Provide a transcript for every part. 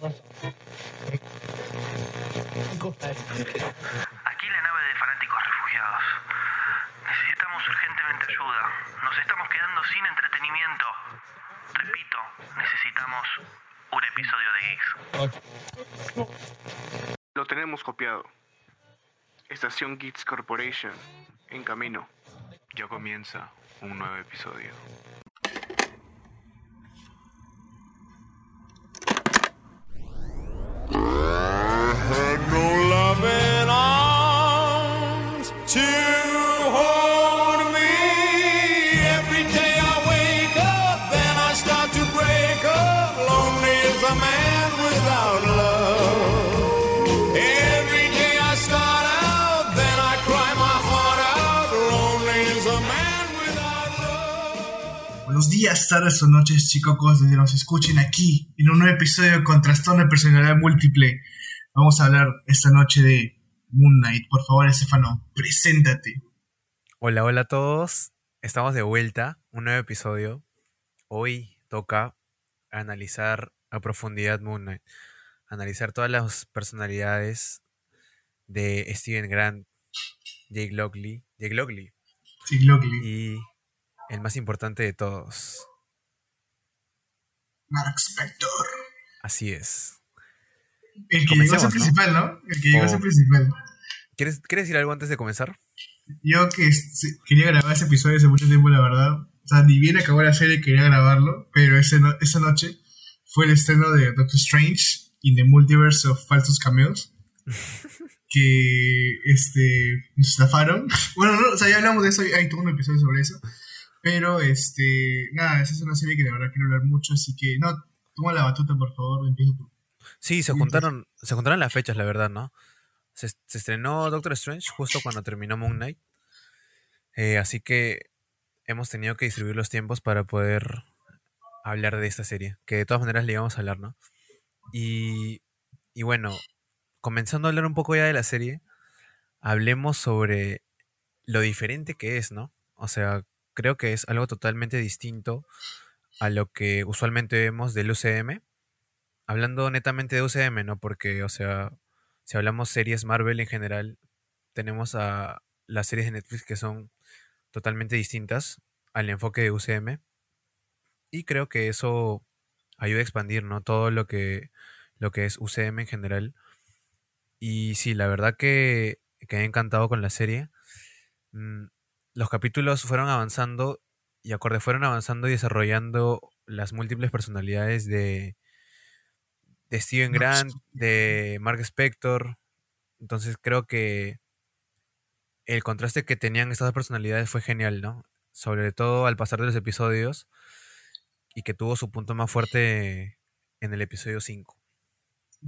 Aquí la nave de fanáticos refugiados. Necesitamos urgentemente ayuda. Nos estamos quedando sin entretenimiento. Repito, necesitamos un episodio de Geeks. Lo tenemos copiado. Estación Geeks Corporation, en camino. Ya comienza un nuevo episodio. Días, tardes o noches, chicos, desde nos escuchen aquí en un nuevo episodio de Contrastón de Personalidad Múltiple. Vamos a hablar esta noche de Moon Knight. Por favor, Estefano, preséntate. Hola, hola a todos. Estamos de vuelta, un nuevo episodio. Hoy toca analizar a profundidad Moon Knight. Analizar todas las personalidades de Steven Grant, Jake Lockley, Jake Lockley Sí, Lockley. y el más importante de todos. Mark Spector. Así es. El que llegó a ser principal, ¿no? El que llegó a ser principal. ¿Quieres, ¿Quieres decir algo antes de comenzar? Yo que quería grabar ese episodio hace mucho tiempo, la verdad. O sea, ni bien acabó la serie quería grabarlo, pero ese no- esa noche fue el estreno de Doctor Strange in the Multiverse of Falsos Cameos. que este nos estafaron. Bueno, no, o sea, ya hablamos de eso, hay todo un episodio sobre eso. Pero este, nada, esa es una serie que de verdad quiero hablar mucho, así que no, toma la batuta, por favor, empieza tú. Sí, se Sí, juntaron, se juntaron las fechas, la verdad, ¿no? Se, se estrenó Doctor Strange justo cuando terminó Moon Knight. Eh, así que hemos tenido que distribuir los tiempos para poder hablar de esta serie. Que de todas maneras le íbamos a hablar, ¿no? Y, y bueno, comenzando a hablar un poco ya de la serie, hablemos sobre lo diferente que es, ¿no? O sea, creo que es algo totalmente distinto a lo que usualmente vemos del UCM hablando netamente de UCM, ¿no? Porque, o sea, si hablamos series Marvel en general, tenemos a las series de Netflix que son totalmente distintas al enfoque de UCM. Y creo que eso ayuda a expandir, ¿no? Todo lo que, lo que es UCM en general. Y sí, la verdad que quedé encantado con la serie. Los capítulos fueron avanzando y acorde fueron avanzando y desarrollando las múltiples personalidades de, de Steven Grant, de Mark Spector. Entonces creo que el contraste que tenían estas dos personalidades fue genial, ¿no? Sobre todo al pasar de los episodios y que tuvo su punto más fuerte en el episodio 5.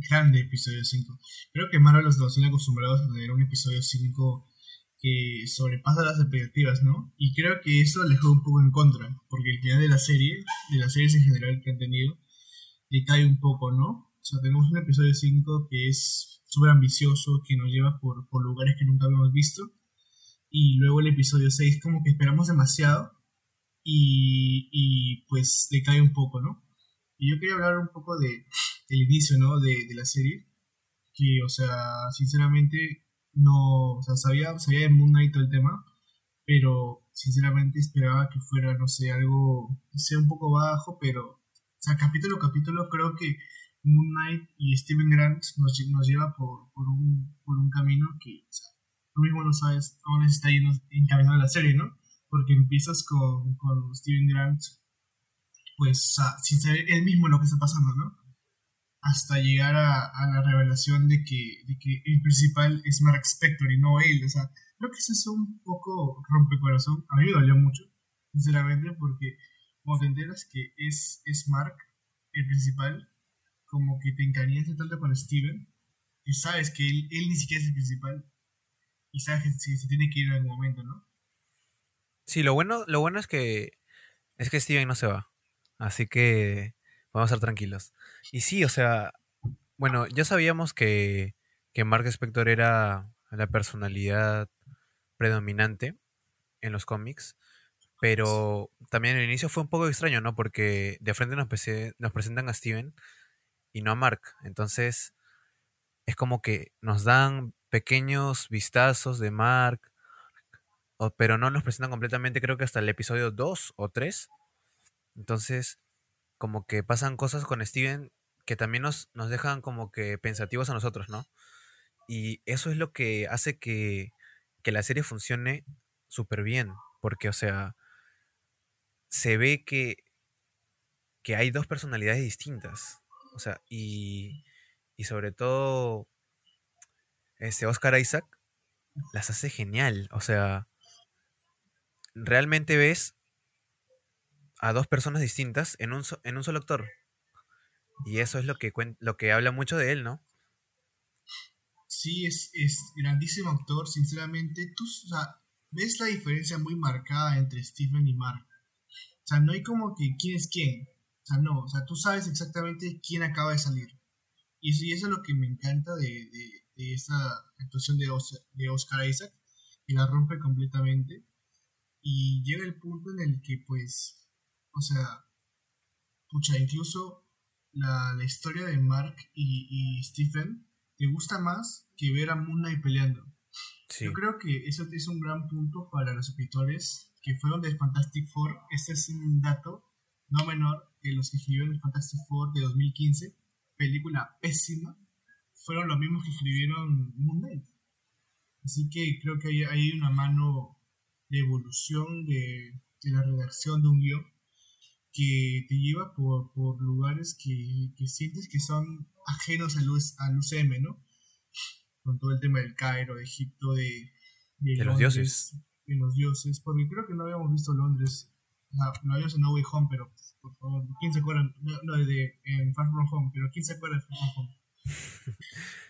Grande episodio 5. Creo que Marvel los nos tiene acostumbrados a tener un episodio 5 que sobrepasa las expectativas, ¿no? Y creo que eso le juega un poco en contra, porque el final de la serie, de las series en general que han tenido, le cae un poco, ¿no? O sea, tenemos un episodio 5 que es súper ambicioso, que nos lleva por, por lugares que nunca habíamos visto, y luego el episodio 6 como que esperamos demasiado, y, y pues le cae un poco, ¿no? Y yo quería hablar un poco de, del inicio, ¿no? De, de la serie. Que, o sea, sinceramente, no. O sea, sabía, sabía de Moon Knight todo el tema. Pero, sinceramente, esperaba que fuera, no sé, algo. sea un poco bajo, pero. O sea, capítulo a capítulo, creo que Moon Knight y Steven Grant nos, nos lleva por, por, un, por un camino que. O sea, tú mismo no sabes dónde se está yendo encaminando la serie, ¿no? Porque empiezas con, con Steven Grant pues o sea, sin saber él mismo lo que está pasando, ¿no? Hasta llegar a, a la revelación de que, de que el principal es Mark Spector y no él, o sea, creo que eso es un poco rompecorazón, a mí me dolió mucho, sinceramente, porque cuando te enteras que es, es Mark el principal, como que te encariñas tanto con Steven, y sabes que él, él ni siquiera es el principal, y sabes que se, tiene que ir en algún momento, ¿no? Sí, lo bueno, lo bueno es que es que Steven no se va. Así que vamos a estar tranquilos. Y sí, o sea, bueno, ya sabíamos que, que Mark Spector era la personalidad predominante en los cómics, pero también el inicio fue un poco extraño, ¿no? Porque de frente nos, presentan a Steven y no a Mark. Entonces, es como que nos dan pequeños vistazos de Mark, pero no nos presentan completamente, creo que hasta el episodio 2 o 3. Entonces, como que pasan cosas con Steven que también nos, nos dejan como que pensativos a nosotros, ¿no? Y eso es lo que hace que, que la serie funcione súper bien, porque, o sea, se ve que, que hay dos personalidades distintas, o sea, y, y sobre todo, este Oscar Isaac las hace genial, o sea, realmente ves a dos personas distintas en un, en un solo actor. Y eso es lo que, lo que habla mucho de él, ¿no? Sí, es, es grandísimo actor, sinceramente. Tú, ves la diferencia muy marcada entre Stephen y Mark. O sea, no hay como que quién es quién. O sea, no, o sea, tú sabes exactamente quién acaba de salir. Y eso, y eso es lo que me encanta de, de, esa actuación de, Os- de Oscar Isaac, que la rompe completamente. Y llega el punto en el que, pues, o sea, pucha, incluso la, la historia de Mark y, y Stephen te gusta más que ver a Moon Knight peleando. Sí. Yo creo que eso es un gran punto para los escritores que fueron de Fantastic Four. Este es un dato no menor que los que escribieron el Fantastic Four de 2015, película pésima, fueron los mismos que escribieron Moon Knight. Así que creo que hay, hay una mano de evolución de, de la redacción de un guion que te lleva por, por lugares que, que sientes que son ajenos al, al UCM, ¿no? Con todo el tema del Cairo, de Egipto, de, De los Londres, dioses. De los dioses, porque creo que no habíamos visto Londres. O sea, lo habíamos en No Way Home, pero por favor, ¿quién se acuerda? No, no, de, en Far From Home, pero ¿quién se acuerda de Far From Home?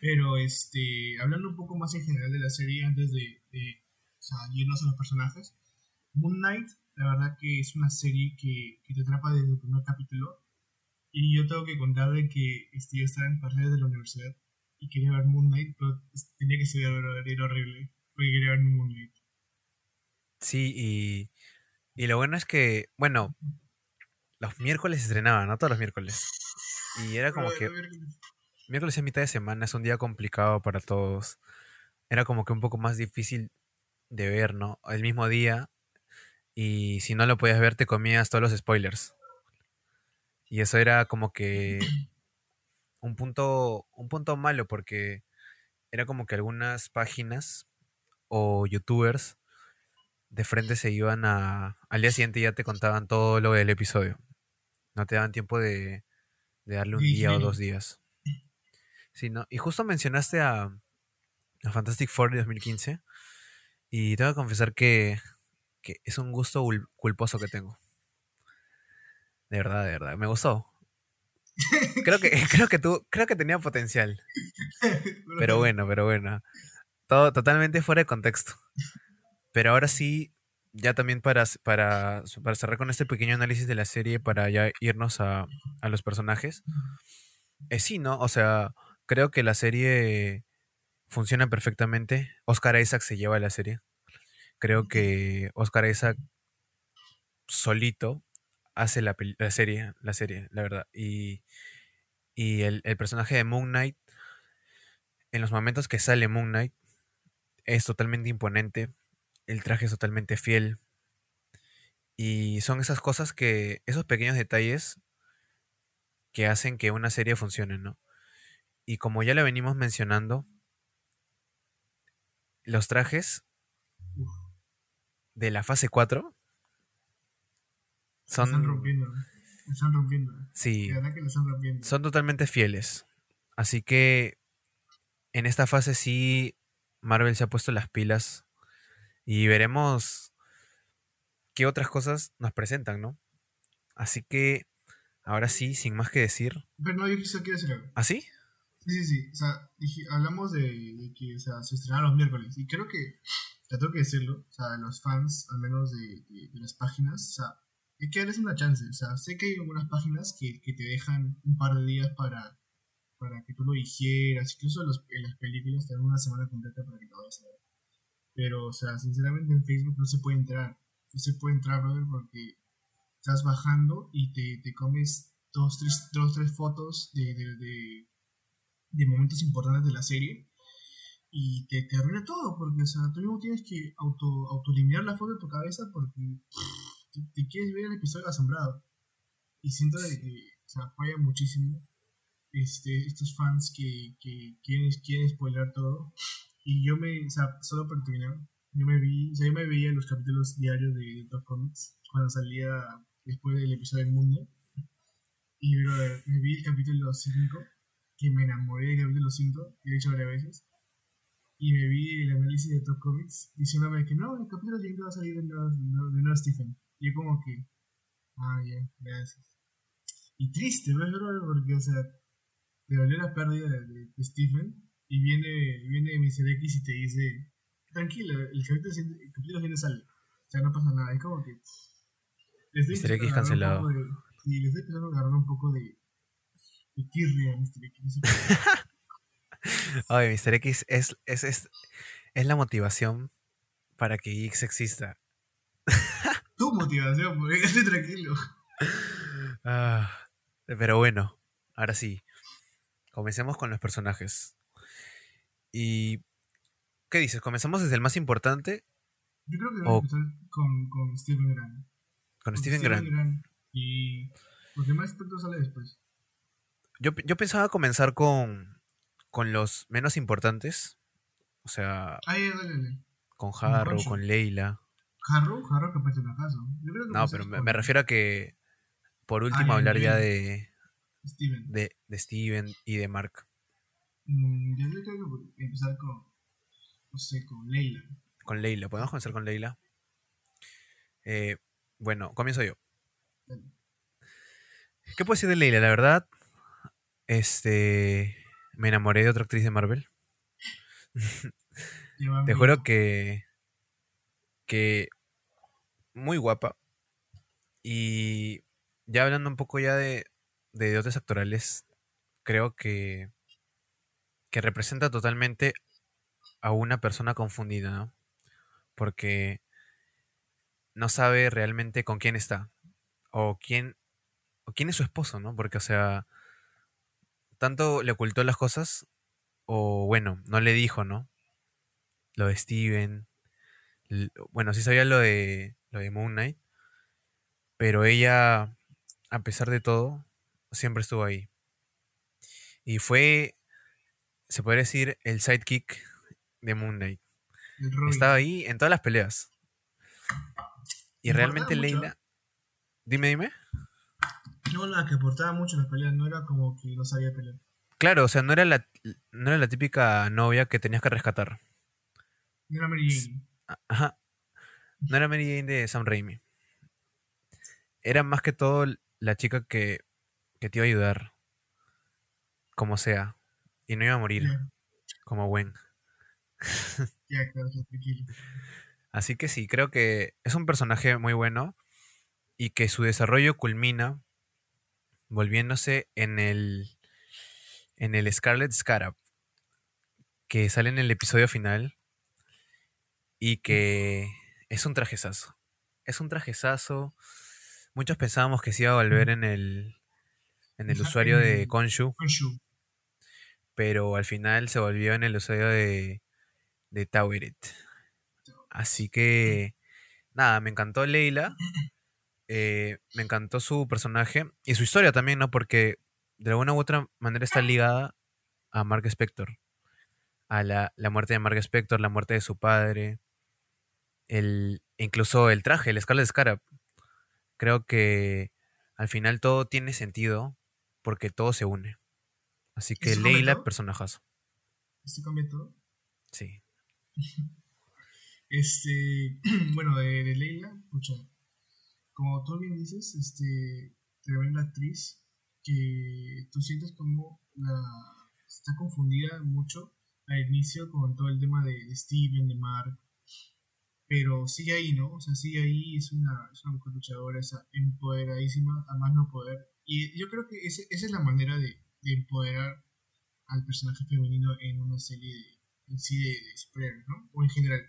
pero este, hablando un poco más en general de la serie, antes de, de o sea, irnos a los personajes, Moon Knight, la verdad que es una serie que, que te atrapa desde el primer capítulo. Y yo tengo que contar de que este, yo estaba en paredes de la universidad y quería ver Moon Knight, pero tenía que estudiar, era horrible, porque quería ver Moon Knight. Sí, y, y lo bueno es que, bueno, los miércoles se estrenaba, ¿no? Todos los miércoles. Y era como que miércoles es mitad de semana, es un día complicado para todos. Era como que un poco más difícil de ver, ¿no? El mismo día. Y si no lo podías ver, te comías todos los spoilers. Y eso era como que un punto, un punto malo porque era como que algunas páginas o youtubers de frente se iban a... Al día siguiente ya te contaban todo lo del episodio. No te daban tiempo de, de darle un Sí, día o dos días. Sí, ¿no? Y justo mencionaste a, a Fantastic Four de 2015 y tengo que confesar que, que es un gusto ul- culposo que tengo. De verdad, de verdad. Me gustó. Creo que, creo que tú, creo que tenía potencial. Pero bueno, pero bueno. Todo totalmente fuera de contexto. Pero ahora sí, ya también para, para, para cerrar con este pequeño análisis de la serie, para ya irnos a, a los personajes. Eh, sí, ¿no? O sea, creo que la serie funciona perfectamente. Oscar Isaac se lleva la serie. Creo que Oscar Isaac solito hace la, serie, la serie, la verdad. Y, y el, el personaje de Moon Knight, en los momentos que sale Moon Knight, es totalmente imponente. El traje es totalmente fiel. Y son esas cosas que, esos pequeños detalles que hacen que una serie funcione, ¿no? Y como ya lo venimos mencionando, los trajes de la fase 4 La están son, rompiendo. La están rompiendo. sí, De verdad que la están rompiendo. son totalmente fieles. Así que en esta fase sí Marvel se ha puesto las pilas y veremos qué otras cosas nos presentan, ¿no? Así que ahora sí, sin más que decir, Pero no, yo quizá quiero decir algo. ¿así? Sí, sí, sí. O sea, dije- hablamos de, de que o sea, se estrenaron los miércoles. Y creo que, tengo que decirlo, o sea, los fans, al menos de, de- de las páginas, o sea, hay que darles una chance. O sea, sé que hay algunas páginas que, que te dejan un par de días para, para que tú lo digieras. Incluso los- en las películas te dan una semana completa para que lo vayas a ver. Pero, o sea, sinceramente en Facebook no se puede entrar. No se puede entrar, brother, porque estás bajando y te, te comes dos, tres, dos, tres fotos de, de, de, de momentos importantes de la serie y te, te arruina todo, porque o sea, tú mismo tienes que auto, autoeliminar la foto de tu cabeza porque te, quieres ver el episodio asombrado. Y siento que o sea, falla muchísimo este, estos fans que, que quieren, quieren spoiler todo. Y yo me, o sea, solo para terminar, yo me vi, o sea, yo me veía los capítulos diarios de Top Comics cuando salía después del episodio del mundo. Y brother, me vi el capítulo 5, que me enamoré del capítulo 5, y he hecho varias veces. Y me vi el análisis de Top Comics diciéndome que no, el capítulo 5 va a salir de nuevo, de nuevo Stephen. Y yo como que, ah, ya, gracias. Y triste, ¿ves, brother? Porque, o sea, te dolió la pérdida de, de- de Stephen y viene, viene Mr. X y te dice, tranquilo, el capítulo, siguiente- el capítulo siguiente sale. O sea, no pasa nada. Es como que... Mr. X cancelado. de- Sí, le estoy empezando a agarrar un poco de... De tirria a Mr. X. Ay, Mr. X es, es, es, es la motivación para que Geeks exista. tu motivación, porque estoy tranquilo. Ah, pero bueno, ahora sí. Comencemos con los personajes. ¿Y qué dices? ¿Comenzamos desde el más importante Yo creo que a empezar con, con Steven Grant. con Porque Steven Grant? Y los demás expertos sale después. Yo, yo pensaba comenzar con, con los menos importantes. O sea, ya, dale, dale. con Harrow, con Leila. Harrow, Harrow que. Yo creo que No, pero me, refiero a que por último hablar ya de, Steven. de, de Steven y de Mark. Mm, yo creo que empezar con, no sé, con Leila. Con Leila. ¿Podemos comenzar con Leila? Eh, bueno, comienzo yo. Dale. ¿Qué puedo decir de Leila? La verdad, este, me enamoré de otra actriz de Marvel. Te juro que, que muy guapa. Y ya hablando un poco ya de, de dotes actorales, creo que, que representa totalmente a una persona confundida, ¿no? Porque no sabe realmente con quién está. O quién, o quién es su esposo, ¿no? Porque, o sea, tanto le ocultó las cosas, o bueno, no le dijo, ¿no? Lo de Steven. Bueno, sí sabía lo de, lo de Moon Knight. Pero ella, a pesar de todo, siempre estuvo ahí. Y fue, se podría decir, el sidekick de Moon Knight. Estaba ahí en todas las peleas. Y realmente Leila. Dime, dime. No, la que aportaba mucho en las peleas, no era como que no sabía pelear. Claro, o sea, no era la, no era la típica novia que tenías que rescatar. No era Mary Jane. Ajá. No era Mary Jane de Sam Raimi. Era más que todo la chica que, que te iba a ayudar. Como sea. Y no iba a morir. Como Gwen. ya, claro, tranquilo. Así que sí, creo que es un personaje muy bueno. Y que su desarrollo culmina volviéndose en el. En el Scarlet Scarab. Que sale en el episodio final. Y que es un trajezazo. Es un trajezazo. Muchos pensábamos que se iba a volver en el. En el usuario de Konshu. Pero al final se volvió en el usuario de. De Taweret. Así que. Nada, me encantó Leila. eh, me encantó su personaje. Y su historia también, ¿no? Porque de alguna u otra manera está ligada a Mark Spector. A la, la muerte de Mark Spector, la muerte de su padre. El, incluso el traje, el Scarlet Scarab. Creo que al final todo tiene sentido porque todo se une. Así que ¿Eso Leila, personajazo. ¿Esto cambia todo? Sí. Este, bueno, de, de Leila, pucha, como tú bien dices, este, tremenda actriz que tú sientes como la, está confundida mucho al inicio con todo el tema de, Steven, de Mark, pero sigue ahí, ¿no? O sea, sigue ahí, es una, es una luchadora, es empoderadísima, a más no poder. Y yo creo que ese- esa es la manera de, de empoderar al personaje femenino en una serie de, en sí de, de ¿no? O en general.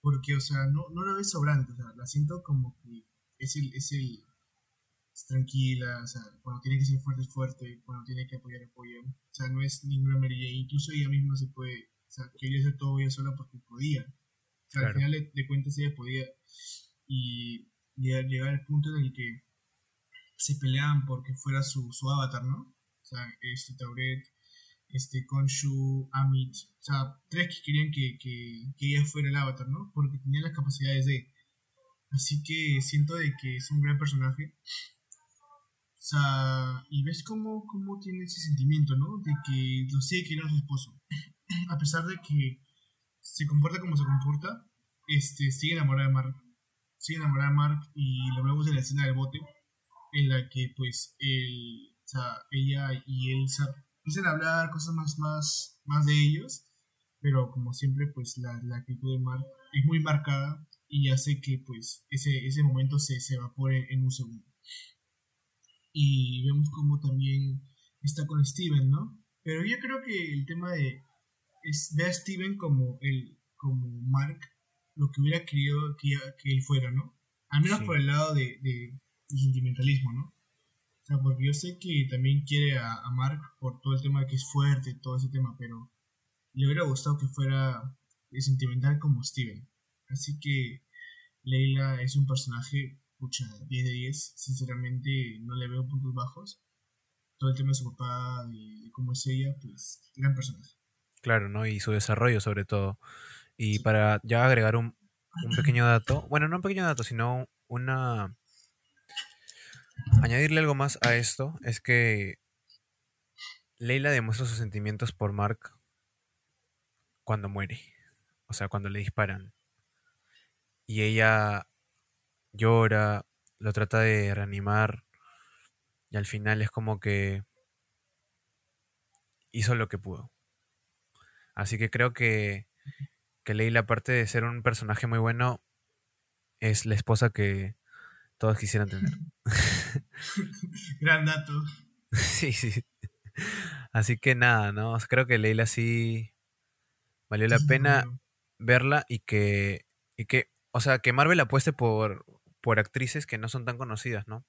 Porque, o sea, no, no la ves sobrante, o sea, la siento como que es el, es el, es tranquila, o sea, cuando tiene que ser fuerte es fuerte, cuando tiene que apoyar apoya. O sea, no es ninguna Mary incluso ella misma se puede, o sea, quería hacer todo ella sola porque podía. O sea, al final de, cuentas ella podía y llegar, llegar al punto en el que se peleaban porque fuera su, su avatar, ¿no? O sea, este Tauret, este Konshu, Amit, o sea, tres que querían que, que, que ella fuera el avatar, ¿no? Porque tenía las capacidades de... Así que siento de que es un gran personaje. O sea, y ves cómo, cómo tiene ese sentimiento, ¿no? De que lo sigue queriendo a su esposo. A pesar de que se comporta como se comporta, este, sigue enamorada de Mark. Sigue enamorada de Mark y lo vemos en la escena del bote, en la que pues él, o sea, ella y él empiezan a hablar cosas más, más, más de ellos, pero como siempre pues la, la actitud de Mark es muy marcada y hace que pues ese, ese momento se, se evapore en un segundo. Y vemos como también está con Steven, ¿no? Pero yo creo que el tema de es, ve a Steven como el como Mark lo que hubiera querido que, que él fuera, ¿no? Al menos Sí. por el lado de, de, de sentimentalismo, ¿no? O sea, porque yo sé que también quiere a, a Mark por todo el tema de que es fuerte, todo ese tema, pero le hubiera gustado que fuera sentimental como Steven. Así que Leila es un personaje, pucha, 10 de 10. Sinceramente no le veo puntos bajos. Todo el tema de su papá, de, cómo es ella, pues, gran personaje. Claro, ¿no? Y su desarrollo sobre todo. Y para ya agregar un, un pequeño dato, bueno, no un pequeño dato, sino una... Añadirle algo más a esto es que Leila demuestra sus sentimientos por Mark cuando muere, o sea, cuando le disparan. Y ella llora, lo trata de reanimar y al final es como que hizo lo que pudo. Así que creo que, que Leila, aparte de ser un personaje muy bueno, es la esposa que todos quisieran tener. Gran dato. sí, sí. Así que nada, ¿no? Creo que Leila sí valió la pena verla y que, y que, o sea, que Marvel apueste por, por actrices que no son tan conocidas, ¿no?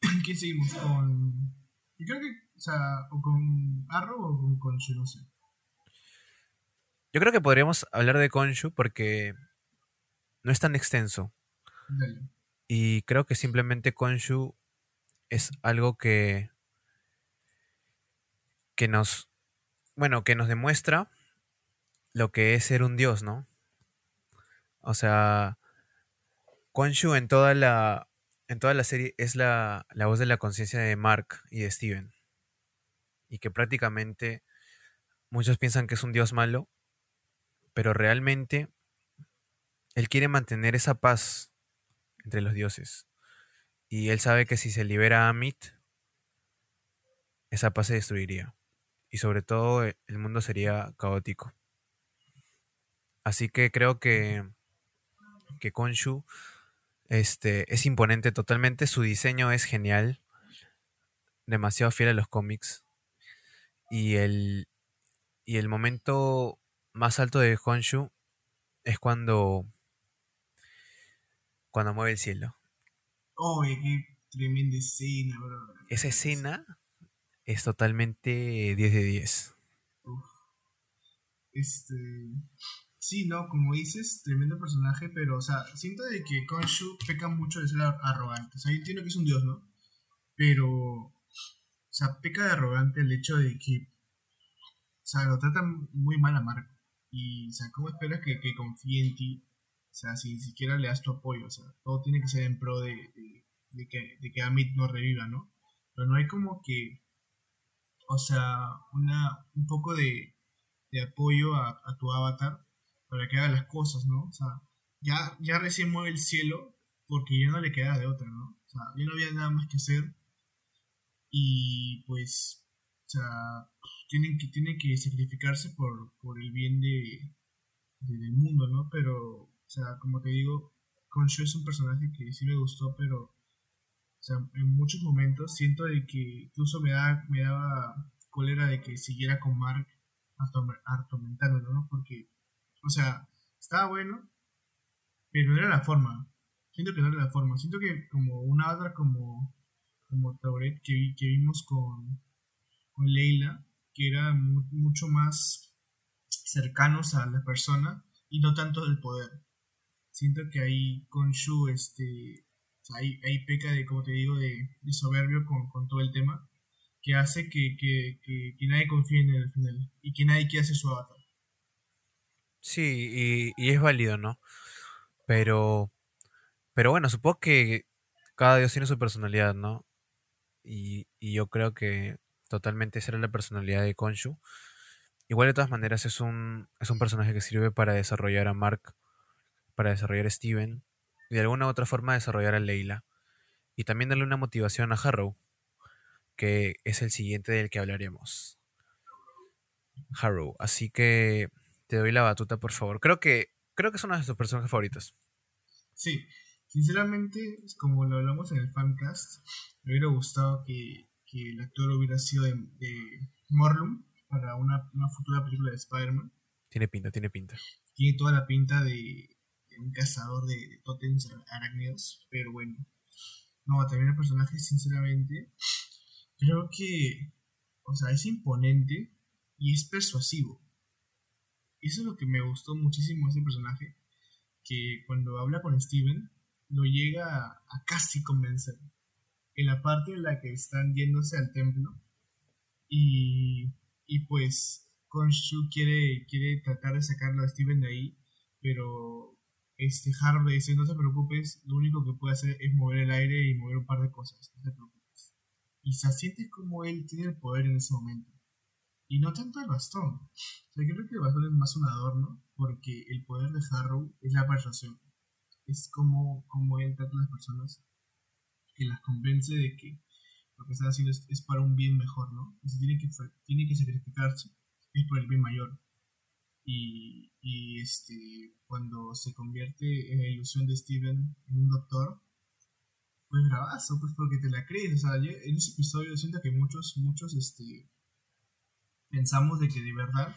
¿Quién seguimos? Con. Yo creo que. O sea, o con Arrow o con Conchu, no sé. Yo creo que podríamos hablar de Konshu porque no es tan extenso. Dale. Y creo que simplemente Konshu es algo que, que nos, bueno, que nos demuestra lo que es ser un dios, ¿no? O sea, Konshu en toda la, en toda la serie es la, la voz de la conciencia de Mark y de Steven. Y que prácticamente muchos piensan que es un dios malo, pero realmente él quiere mantener esa paz entre los dioses. Y él sabe que si se libera a Amit, esa paz se destruiría. Y sobre todo el mundo sería caótico. Así que creo que, que Konshu este, es imponente totalmente. Su diseño es genial. Demasiado fiel a los cómics. Y el, y el momento más alto de Honshu es cuando, cuando mueve el cielo. Oh, qué tremenda escena, bro. Esa escena es totalmente 10 de 10. Uf. Este. Sí, no, como dices, tremendo personaje, pero, o sea, siento de que Konshu peca mucho de ser ar- arrogante. O sea, yo entiendo que es un dios, ¿no? Pero, o sea, peca de arrogante el hecho de que, o sea, lo tratan muy mal a Marco. Y, o sea, ¿cómo esperas que, que confíe en ti? O sea, si ni siquiera le das tu apoyo, o sea, todo tiene que ser en pro de, de, de que, de que Amit no reviva, ¿no? Pero no hay como que, o sea, una, un poco de, de apoyo a, a tu avatar para que haga las cosas, ¿no? O sea, ya, ya recién mueve el cielo porque ya no le queda de otra, ¿no? O sea, ya no había nada más que hacer y pues, o sea, tienen que, tienen que sacrificarse por, por el bien de, de- del mundo, ¿no? Pero, o sea, como te digo, Concho es un personaje que sí me gustó, pero, o sea, en muchos momentos siento de que incluso me, da, me daba cólera de que siguiera con Mark atormentándolo, ¿no? Porque, o sea, estaba bueno, pero no era la forma. Siento que no era la forma. Siento que como una otra como, como Tauret que, que vimos con, con Leila, que era mu- mucho más cercanos a la persona y no tanto del poder. Siento que ahí con Shu, este, o ahí, ahí peca de, como te digo, de, de soberbio con, con todo el tema, que hace que, que, que, que nadie confíe en él al final y que nadie quiera hacer su avatar. Sí, y, y es válido, ¿no? Pero, pero bueno, supongo que cada dios tiene su personalidad, ¿no? Y, y yo creo que totalmente esa era la personalidad de Khonshu. Igual de todas maneras es un, es un personaje que sirve para desarrollar a Mark, para desarrollar a Steven y de alguna u otra forma desarrollar a Leila. Y también darle una motivación a Harrow, que es el siguiente del que hablaremos. Harrow. Así que te doy la batuta, por favor. Creo que, creo que es uno de tus personajes favoritos. Sí, sinceramente, como lo hablamos en el fancast, me hubiera gustado que, que el actor hubiera sido de, de Morlun para una, una futura película de Spider-Man. Tiene pinta, tiene pinta. Tiene toda la pinta de, de un cazador de, de tótems arácnidos, pero bueno. No, también el personaje, sinceramente, creo que, o sea, es imponente y es persuasivo. Eso es lo que me gustó muchísimo de ese personaje, que cuando habla con Steven, lo llega a, casi convencer. En la parte en la que están yéndose al templo, y, y pues Khonshu quiere, quiere tratar de sacarlo a Steven de ahí, pero este Harv le dice, no te preocupes, lo único que puede hacer es mover el aire y mover un par de cosas, no te preocupes. Y se siente como él tiene el poder en ese momento. Y no tanto el bastón. O sea, creo que el bastón es más un adorno, porque el poder de Harrow es la persuasión. Es como, como él a las personas, que las convence de que lo que están haciendo es, es para un bien mejor, ¿no? Y si tiene que, tiene que sacrificarse, es por el bien mayor. Y, y este, cuando se convierte en la ilusión de Steven en un doctor, pues bravazo, pues porque te la crees. O sea, en ese episodio siento que muchos, muchos, este, pensamos de que de verdad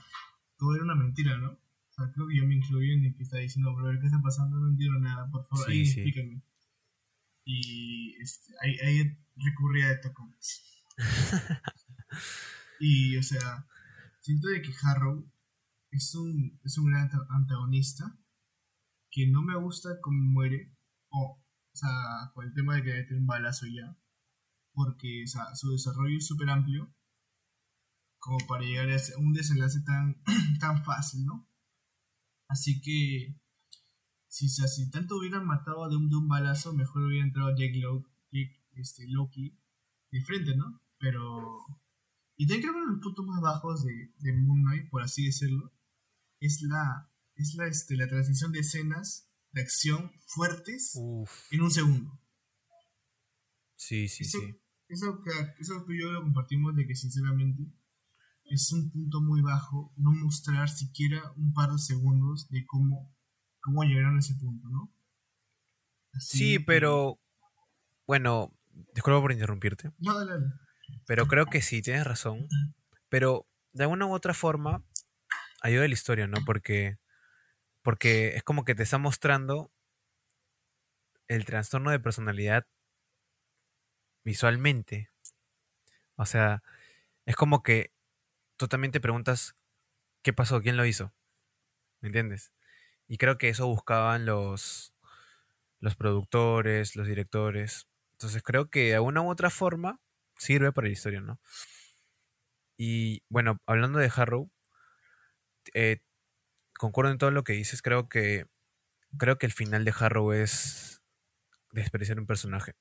todo era una mentira, ¿no? O sea, creo que yo me incluyo en el que está diciendo, bro, ¿qué está pasando? No entiendo nada, por favor, Sí, ahí sí. explícame. Y este, ahí, ahí recurría a Tocomas. y, o sea, siento de que Harrow es un, es un gran anta- antagonista que no me gusta cómo muere, o, o sea, con el tema de que tiene un balazo ya, porque o sea, su desarrollo es súper amplio como para llegar a un desenlace tan, tan fácil, ¿no? Así que, si, si tanto hubieran matado de un, de un balazo, mejor hubiera entrado Jake, Lo- Jake, este, Loki de frente, ¿no? Pero... Y también creo que uno de los puntos más bajos de, de Moon Knight, por así decirlo, es la, es la, este, la transición de escenas de acción fuertes Uf. en un segundo. Sí, sí, Eso, sí. eso, que, eso y yo lo compartimos de que sinceramente es un punto muy bajo no mostrar siquiera un par de segundos de cómo, cómo llegaron a ese punto, ¿no? Así Sí, pero bueno, disculpa por interrumpirte, No, dale, dale. pero creo que sí, tienes razón. Pero de alguna u otra forma ayuda la historia, ¿no? Porque, porque es como que te está mostrando el trastorno de personalidad visualmente. O sea, es como que tú también te preguntas qué pasó, quién lo hizo. ¿Me entiendes? Y creo que eso buscaban los, los productores, los directores. Entonces creo que de alguna u otra forma sirve para la historia, ¿no? Y bueno, hablando de Harrow, eh, concuerdo en todo lo que dices. Creo que creo que el final de Harrow es desperdiciar un personaje.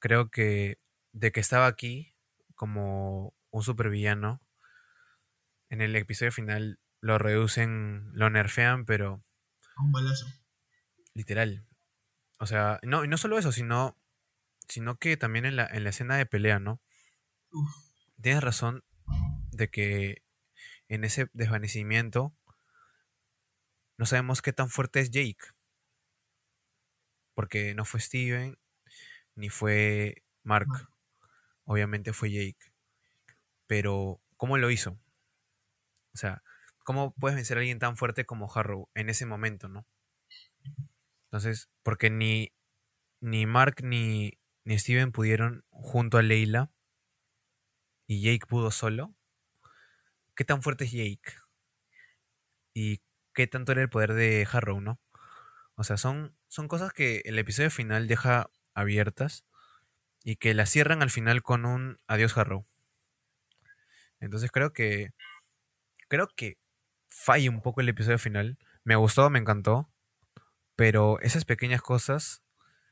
Creo que de que estaba aquí como un supervillano, en el episodio final lo reducen, lo nerfean, pero A un balazo. literal. O sea, no, y no solo eso, sino, sino que también en la, en la escena de pelea, ¿no? Uf, Tienes razón de que en ese desvanecimiento no sabemos qué tan fuerte es Jake. Porque no fue Steven, ni fue Mark. Mark. Obviamente fue Jake. Pero, ¿cómo lo hizo? O sea, ¿cómo puedes vencer a alguien tan fuerte como Harrow en ese momento, no? Entonces, porque ni, ni Mark ni, ni Steven pudieron junto a Leila y Jake pudo solo. ¿Qué tan fuerte es Jake? Y qué tanto era el poder de Harrow, ¿no? O sea, son, son cosas que el episodio final deja abiertas y que la cierran al final con un adiós Harrow. Entonces creo que creo que falla un poco el episodio final. Me gustó, me encantó, pero esas pequeñas cosas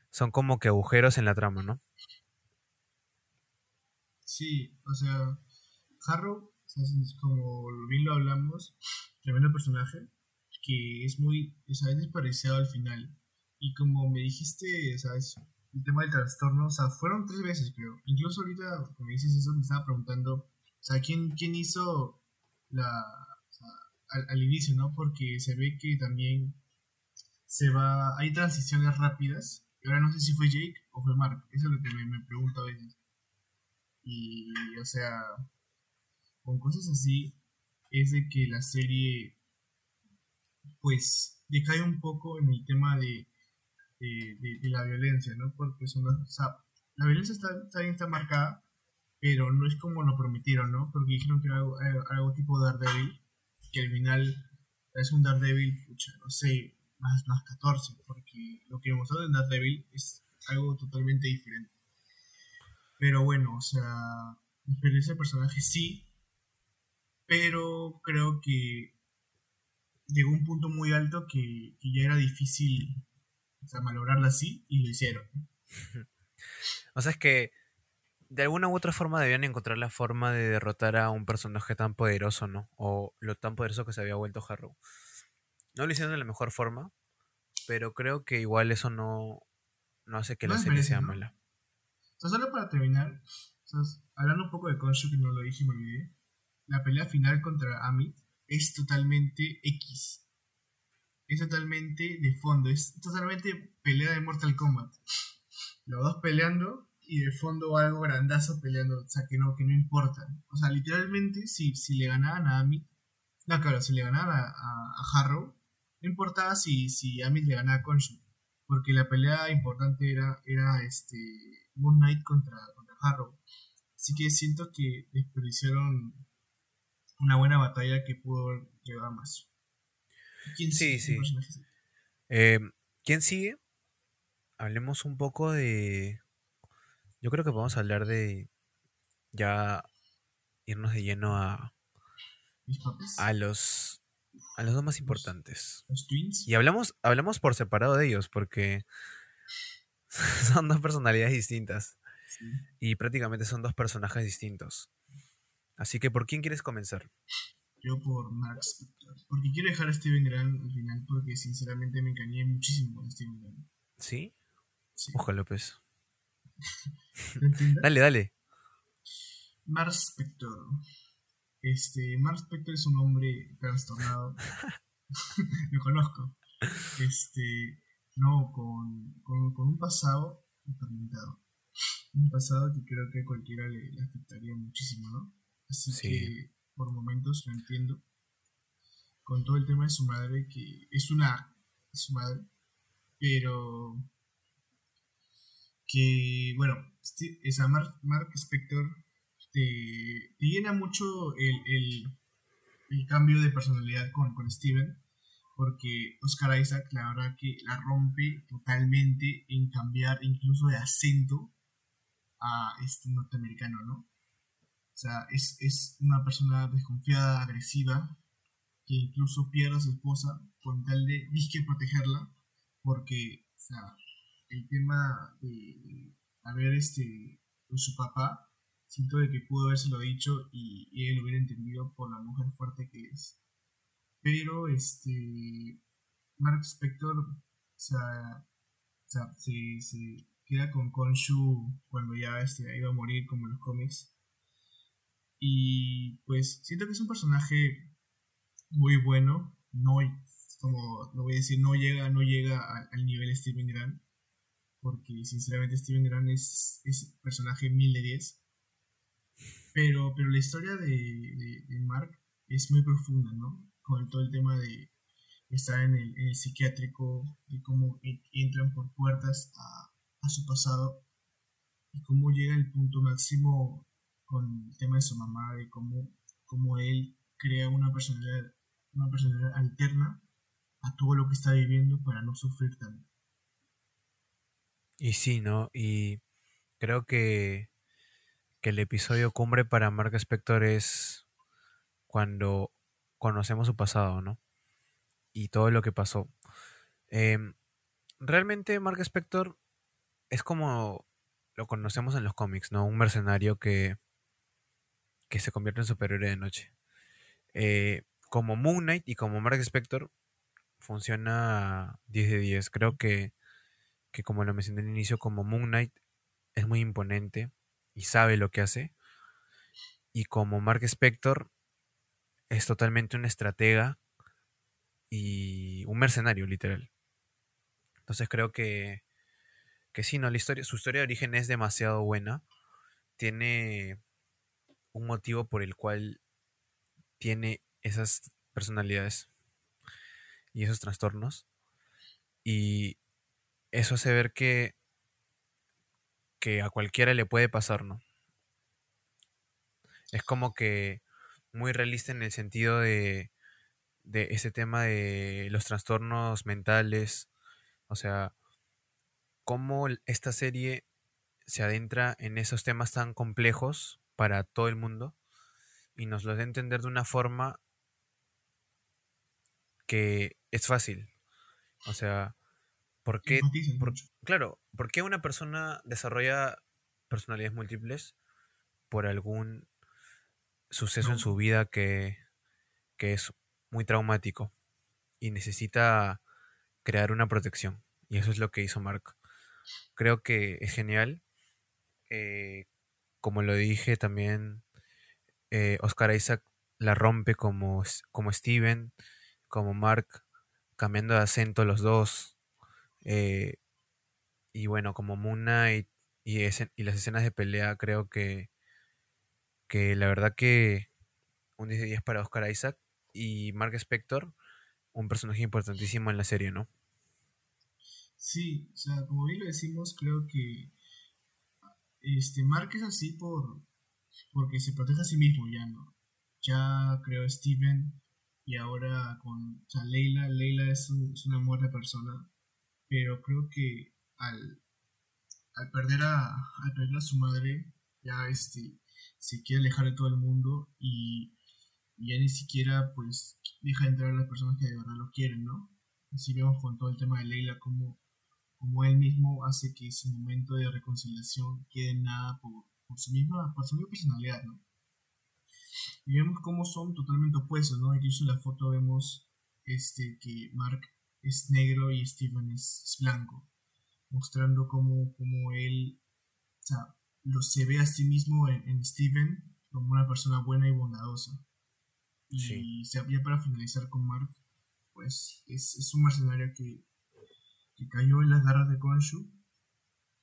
son como que agujeros en la trama, ¿no? Sí, o sea, Harrow, como bien lo hablamos, tremendo personaje, que es muy, o sea, es al final. Y como me dijiste, o sea, el tema del trastorno, o sea, fueron tres veces, creo. Incluso ahorita, como me dices eso, me estaba preguntando, o sea, ¿quién, quién hizo la, al, al inicio, ¿no? Porque se ve que también se va, hay transiciones rápidas. Y ahora no sé si fue Jake o fue Mark, eso es lo que me, me pregunto a veces. Y, o sea, con cosas así, es de que la serie, pues, decae un poco en el tema de, de, de- la violencia, ¿no? Porque son las- o la violencia está, está bien, está marcada, pero no es como lo prometieron, ¿no? Porque dijeron que era algo, algo- algo tipo Daredevil, que al final es un Daredevil, pucha, no sé, más, más 14, porque lo que mostrado en Daredevil es algo totalmente diferente. Pero bueno, o sea, pero ese personaje sí, pero creo que llegó un punto muy alto que, que ya era difícil o sea, malograrla así y lo hicieron. O sea, es que de alguna u otra forma debían encontrar la forma de derrotar a un personaje tan poderoso, ¿no? O lo tan poderoso que se había vuelto Harrow. No lo hicieron de la mejor forma, pero creo que igual eso no, no hace que No la serie sea ¿no? mala. O sea, solo para terminar, o sea, hablando un poco de Konshu, que no lo dije y me olvidé, la pelea final contra Amit es totalmente X. Es totalmente de fondo, es totalmente pelea de Mortal Kombat. Los dos peleando y de fondo algo grandazo peleando, o sea, que no, que no importa. O sea, literalmente, si, si le ganaban a Amit, no, claro, si le ganaban a, a- a Harrow, no importaba si, si Amit le ganaba a Konshu, porque la pelea importante era, era este Moon Knight contra, contra Harrow. Así que siento que desperdiciaron una buena batalla que pudo llevar más. ¿Quién Sí, sigue? sí. Eh, ¿Quién sigue? Hablemos un poco de... Yo creo que podemos hablar de ya irnos de lleno a, a los a los dos más importantes. Los Twins. Y hablamos, hablamos por separado de ellos, porque son dos personalidades distintas. Sí. Y prácticamente son dos personajes distintos. Así que, ¿por quién quieres comenzar? Yo por Max Spector. Porque quiero dejar a Steven Grant al final porque sinceramente me engañé muchísimo con Steven Grant. ¿Sí? Sí. Ojalá, pues. Dale, dale. Mark Spector. Este, Mark Spector es un hombre trastornado. Lo conozco. Este, no, con, con, con un pasado atormentado. Un pasado que creo que a cualquiera le, le afectaría muchísimo, ¿no? Así Sí. que por momentos lo entiendo. Con todo el tema de su madre, que es una. su madre. Pero. Que, bueno, esa Mark, Mark Spector te, llena mucho el, el, el cambio de personalidad con, con Steven, porque Oscar Isaac, la verdad que la rompe totalmente en cambiar incluso de acento a este norteamericano, ¿no? O sea, es, es una persona desconfiada, agresiva, que incluso pierde a su esposa con tal de disque protegerla, porque, o sea, el tema de, haber este, con su papá, siento de que pudo habérselo dicho y, él lo hubiera entendido por la mujer fuerte que es. Pero, este, Mark Spector, o sea, o sea, se, se queda con Konshu cuando ya este, iba a morir como en los cómics. Y pues siento que es un personaje muy bueno. No, como lo voy a decir, no llega, no llega al nivel Steven Grant. Porque sinceramente Steven Grant es, es personaje 1000 de 10. Pero, pero la historia de, de, de Mark es muy profunda, ¿no? Con todo el tema de, está en el, psiquiátrico, y cómo e- entran por puertas a, su pasado y cómo llega el punto máximo con el tema de su mamá, de cómo, cómo él crea una personalidad, una personalidad alterna a todo lo que está viviendo para no sufrir tanto. Y sí, ¿no? Y creo que, que el episodio cumbre para Mark Spector es cuando conocemos su pasado, ¿no? Y todo lo que pasó. Em, realmente Mark Spector es como lo conocemos en los cómics, ¿no? Un mercenario que, que se convierte en superhéroe de noche. Eh, como Moon Knight y como Mark Spector funciona 10 de 10. Creo que, que como lo mencioné al inicio, como Moon Knight es muy imponente y sabe lo que hace. Y como Mark Spector es totalmente un estratega y un mercenario, literal. Entonces creo que, que sí, ¿no? La historia, su historia de origen es demasiado buena. Tiene un motivo por el cual tiene esas personalidades y esos trastornos. Y eso hace ver que, que a cualquiera le puede pasar, ¿no? Es como que muy realista en el sentido de, de ese tema de los trastornos mentales. O sea, cómo esta serie se adentra en esos temas tan complejos para todo el mundo y nos lo da a entender de una forma que es fácil. O sea, ¿por qué, por- claro, ¿por qué una persona desarrolla personalidades múltiples por algún suceso en su vida que, que es muy traumático y necesita crear una protección? Y eso es lo que hizo Mark. Creo que es genial. eh, como lo dije también, eh, Oscar Isaac la rompe como, como Steven, como Mark, cambiando de acento los dos. Eh, y bueno, como Moon Knight y, ese- y las escenas de pelea, creo que, que la verdad que un 10 de 10 para Oscar Isaac y Mark Spector, un personaje importantísimo en la serie, ¿no? Sí, o sea, como bien lo decimos, creo que este Mark es así por porque se protege a sí mismo ya, ¿no? Ya creó Steven y ahora con o sea, Leila, Leila es, es una muerta persona, pero creo que al, al perder a al perder a su madre ya este se quiere alejar de todo el mundo y, ya ni siquiera pues deja entrar a las personas que de verdad lo quieren, ¿no? Así vemos con todo el tema de Leila como como él mismo hace que su momento de reconciliación quede nada por, por su misma por su misma personalidad, ¿no? Y vemos cómo son totalmente opuestos, ¿no? Incluso en la foto vemos este que Mark es negro y Steven es, es blanco, mostrando cómo, cómo él o sea, lo se ve a sí mismo en, en Steven como una persona buena y bondadosa. Y Sí. ya para finalizar con Mark, pues es, es un mercenario que, que cayó en las garras de Konshu,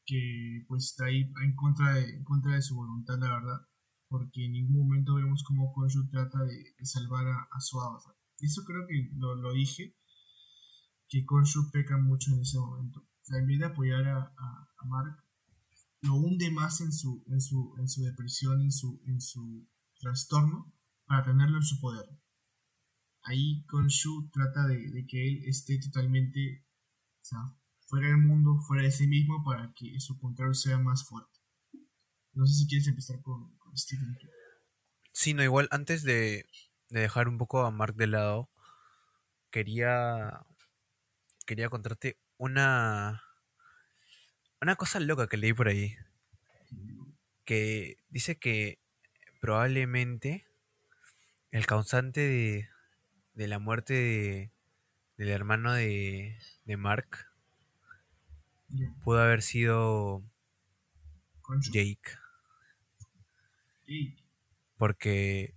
que pues está ahí en contra de, en contra de su voluntad, la verdad, porque en ningún momento vemos cómo Konshu trata de, de salvar a, a su avatar. Eso creo que lo, lo dije, que Konshu peca mucho en ese momento. O sea, en vez de apoyar a, Mark, lo hunde más en su, en su, en su depresión, en su, en su trastorno, para tenerlo en su poder. Ahí Konshu trata de, de que él esté totalmente o sea, fuera del mundo, fuera de sí mismo, para que su control sea más fuerte. No sé si quieres empezar con, con Stephen. tú. Sí, no, igual antes de, de dejar un poco a Mark de lado, quería, quería contarte una, una cosa loca que leí por ahí, que dice que probablemente el causante de, de la muerte de- del hermano de, de Mark pudo haber sido Jake. porque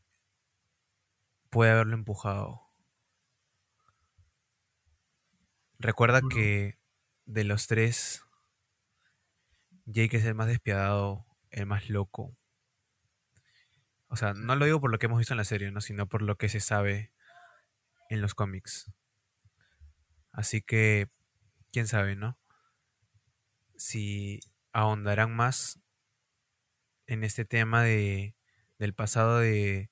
puede haberlo empujado. Recuerda que de los tres, Jake es el más despiadado, el más loco. O sea, no lo digo por lo que hemos visto en la serie, ¿no? sino por lo que se sabe en los cómics. Así que, quién sabe, ¿no? Si ahondarán más en este tema de, del pasado de,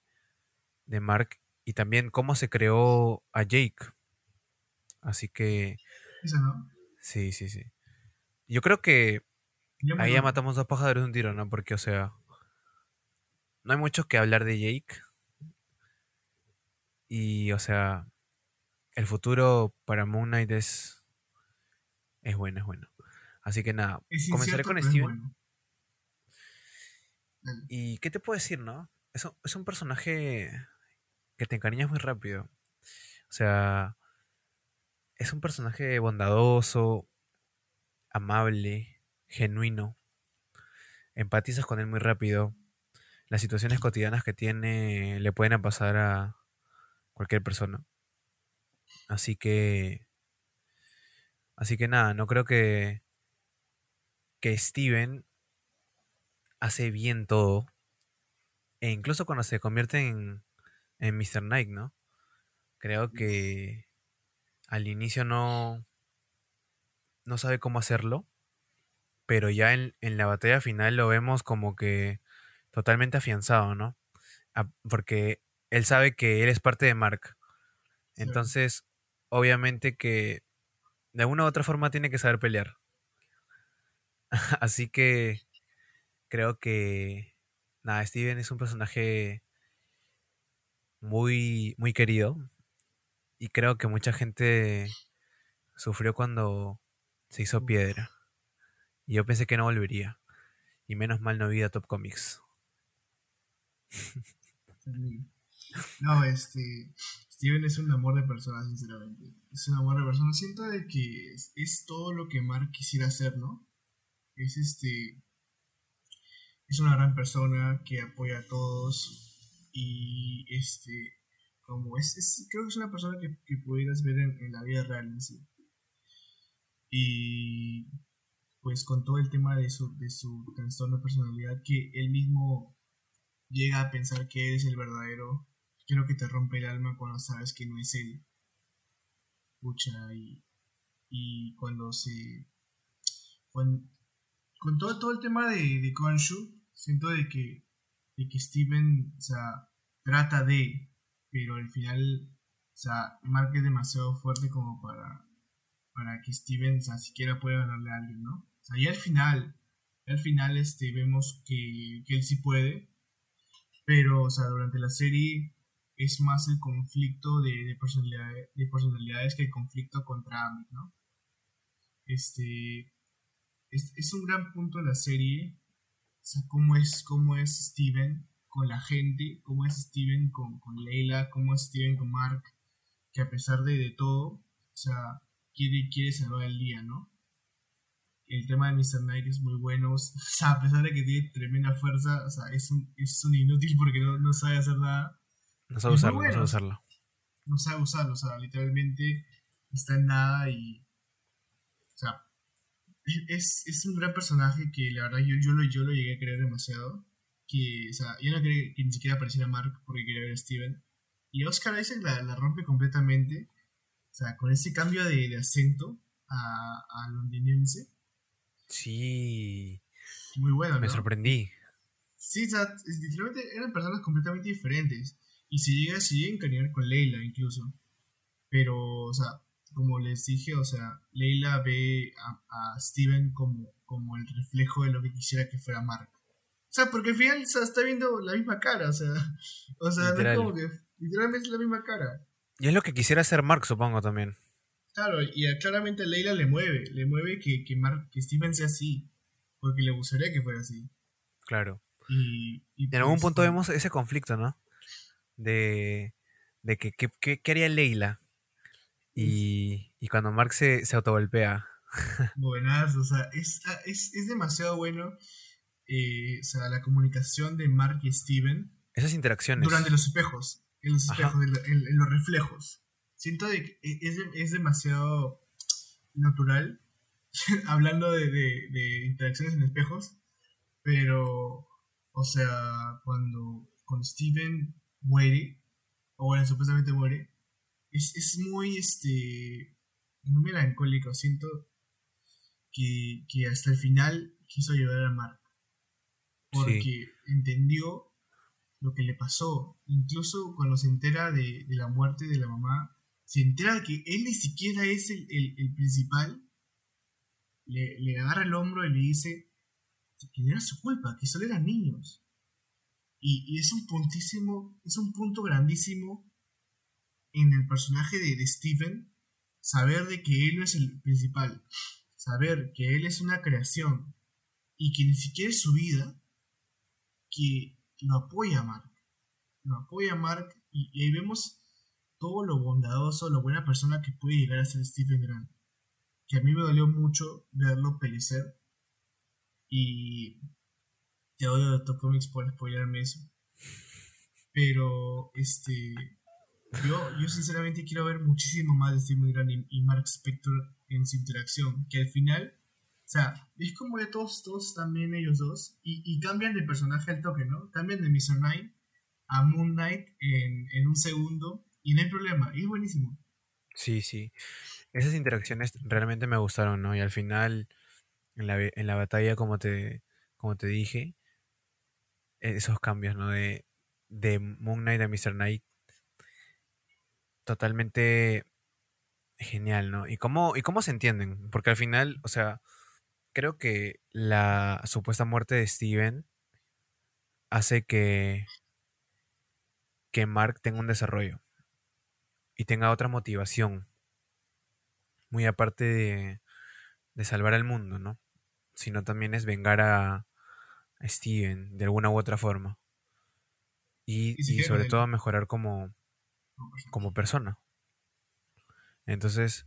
de Mark y también cómo se creó a Jake. Así que, Eso no. sí, sí, sí. Yo creo que ahí ya matamos dos pájaros de un tiro, ¿no? Porque, o sea, no hay mucho que hablar de Jake. Y, o sea, el futuro para Moon Knight es, es bueno, es bueno. Así que nada, Es comenzaré con Steven. bueno. ¿Y qué te puedo decir, no? Es un, es un personaje que te encariñas muy rápido. O sea, es un personaje bondadoso, amable, genuino. Empatizas con él muy rápido. Las situaciones cotidianas que tiene le pueden pasar a cualquier persona. Así que... Así que nada, no creo que... Que Steven hace bien todo. E incluso cuando se convierte en, en Mr. Knight, ¿no? Creo que al inicio no, no sabe cómo hacerlo, pero ya en, en la batalla final lo vemos como que totalmente afianzado, ¿no? A- porque él sabe que él es parte de Mark. Sí. Entonces, obviamente que de alguna u otra forma tiene que saber pelear. Así que creo que nada, Steven es un personaje muy muy querido y creo que mucha gente sufrió cuando se hizo piedra. Y yo pensé que no volvería. Y menos mal no vi a Top Comics. No, este. Steven es un amor de persona, sinceramente. Es un amor de persona. Siento de que es, es todo lo que Mark quisiera hacer, ¿no? Es este. Es una gran persona que apoya a todos. Y este. Como es, es- creo que es una persona que, que pudieras ver en, en la vida real en sí. Y pues con todo el tema de su, de su trastorno de personalidad que él mismo llega a pensar que eres el verdadero, creo que te rompe el alma cuando sabes que no es él. Pucha, y, y cuando se... Con, con todo, todo el tema de, de Khonshu, siento de que, de que Steven, o sea, trata de, pero al final, o sea, Mark es demasiado fuerte como para, para que Steven, o sea, siquiera pueda ganarle a alguien, ¿no? O sea, y al final, al final, este, vemos que, que él sí puede, pero, o sea, durante la serie es más el conflicto de, de, personalidades, de personalidades que el conflicto contra Amit, ¿no? Este, es, es un gran punto de la serie, o sea, cómo es, cómo es Steven con la gente, cómo es Steven con, con Leila, cómo es Steven con Mark, que a pesar de, de todo, o sea, quiere, quiere salvar el día, ¿no? El tema de Mr. Knight es muy bueno, o sea, a pesar de que tiene tremenda fuerza, o sea, es un, es un inútil porque no, no sabe hacer nada, No sabe usarlo, no sabe usarlo. no sabe usarlo, o sea, literalmente está en nada y, o sea, es, es un gran personaje que la verdad yo, yo, lo, yo lo llegué a creer demasiado, que, o sea, yo no quería que ni siquiera apareciera Mark porque quería ver a Steven, y Oscar Isaac la, la rompe completamente, o sea, con ese cambio de, de acento a, a londinense, Sí, muy bueno, me ¿no? sorprendí. Sí, o sea, es- literalmente eran personas completamente diferentes. Y se llega, se llega a encariñar con Leila incluso. Pero, o sea, como les dije, o sea, Leila ve a, a Steven como, como el reflejo de lo que quisiera que fuera Mark. O sea, porque al final o sea, está viendo la misma cara, o sea, o sea, no es como que literalmente es la misma cara. Y es lo que quisiera hacer Mark, supongo también. Claro, y a- claramente a Leila le mueve, le mueve que, que, Mark, que Steven sea así, porque le gustaría que fuera así. Claro. Y, y En algún pues, punto sí. vemos ese conflicto, ¿no? De, de que, ¿qué, haría Leila? Y, y cuando Mark se, se autogolpea. Buenas, o sea, es, es, es demasiado bueno. Eh, o sea, la comunicación de Mark y Steven Esas interacciones. durante los espejos, en los espejos, en, lo- en- en los reflejos. Siento de que e- es, es demasiado natural, hablando de, de- de interacciones en espejos, pero, o sea, cuando, cuando Steven muere, o bueno, supuestamente muere, es, es muy, este, muy melancólico. Siento que, que hasta el final quiso ayudar a Mark. Porque entendió lo que le pasó. Incluso cuando se entera de, la muerte de la mamá, se entera de que él ni siquiera es el, principal. Le, agarra el hombro y le dice que no era su culpa, que solo eran niños. Y, y, es un puntísimo, es un punto grandísimo en el personaje de, de Steven, saber de que él no es el principal, saber que él es una creación y que ni siquiera es su vida, que lo apoya a Mark. Lo apoya a Mark y, ahí vemos todo lo bondadoso, lo buena persona que puede llegar a ser Stephen Grant. Que a mí me dolió mucho verlo pelecer. Y te odio de Top Comics por apoyarme eso. Pero, este. Yo, yo sinceramente quiero ver muchísimo más de Stephen Grant y, y Mark Spector en su interacción. Que al final o sea, es como de todos, todos también ellos dos. Y, y cambian de personaje al toque, ¿no? Cambian de Mr. Knight a Moon Knight en, en, un segundo. Y no hay problema. Y es buenísimo. Sí, sí. Esas interacciones realmente me gustaron, ¿no? Y al final, en la, en la batalla, como te, como te dije, esos cambios, ¿no? De, de Moon Knight a Mr. Knight. Totalmente genial, ¿no? Y cómo, y cómo se entienden. Porque al final, o sea creo que la supuesta muerte de Steven hace que, que Mark tenga un desarrollo y tenga otra motivación, muy aparte de, de salvar al mundo, ¿no? Sino también es vengar a, a Steven de alguna u otra forma. Y, y, y sobre todo mejorar como, como persona. Entonces,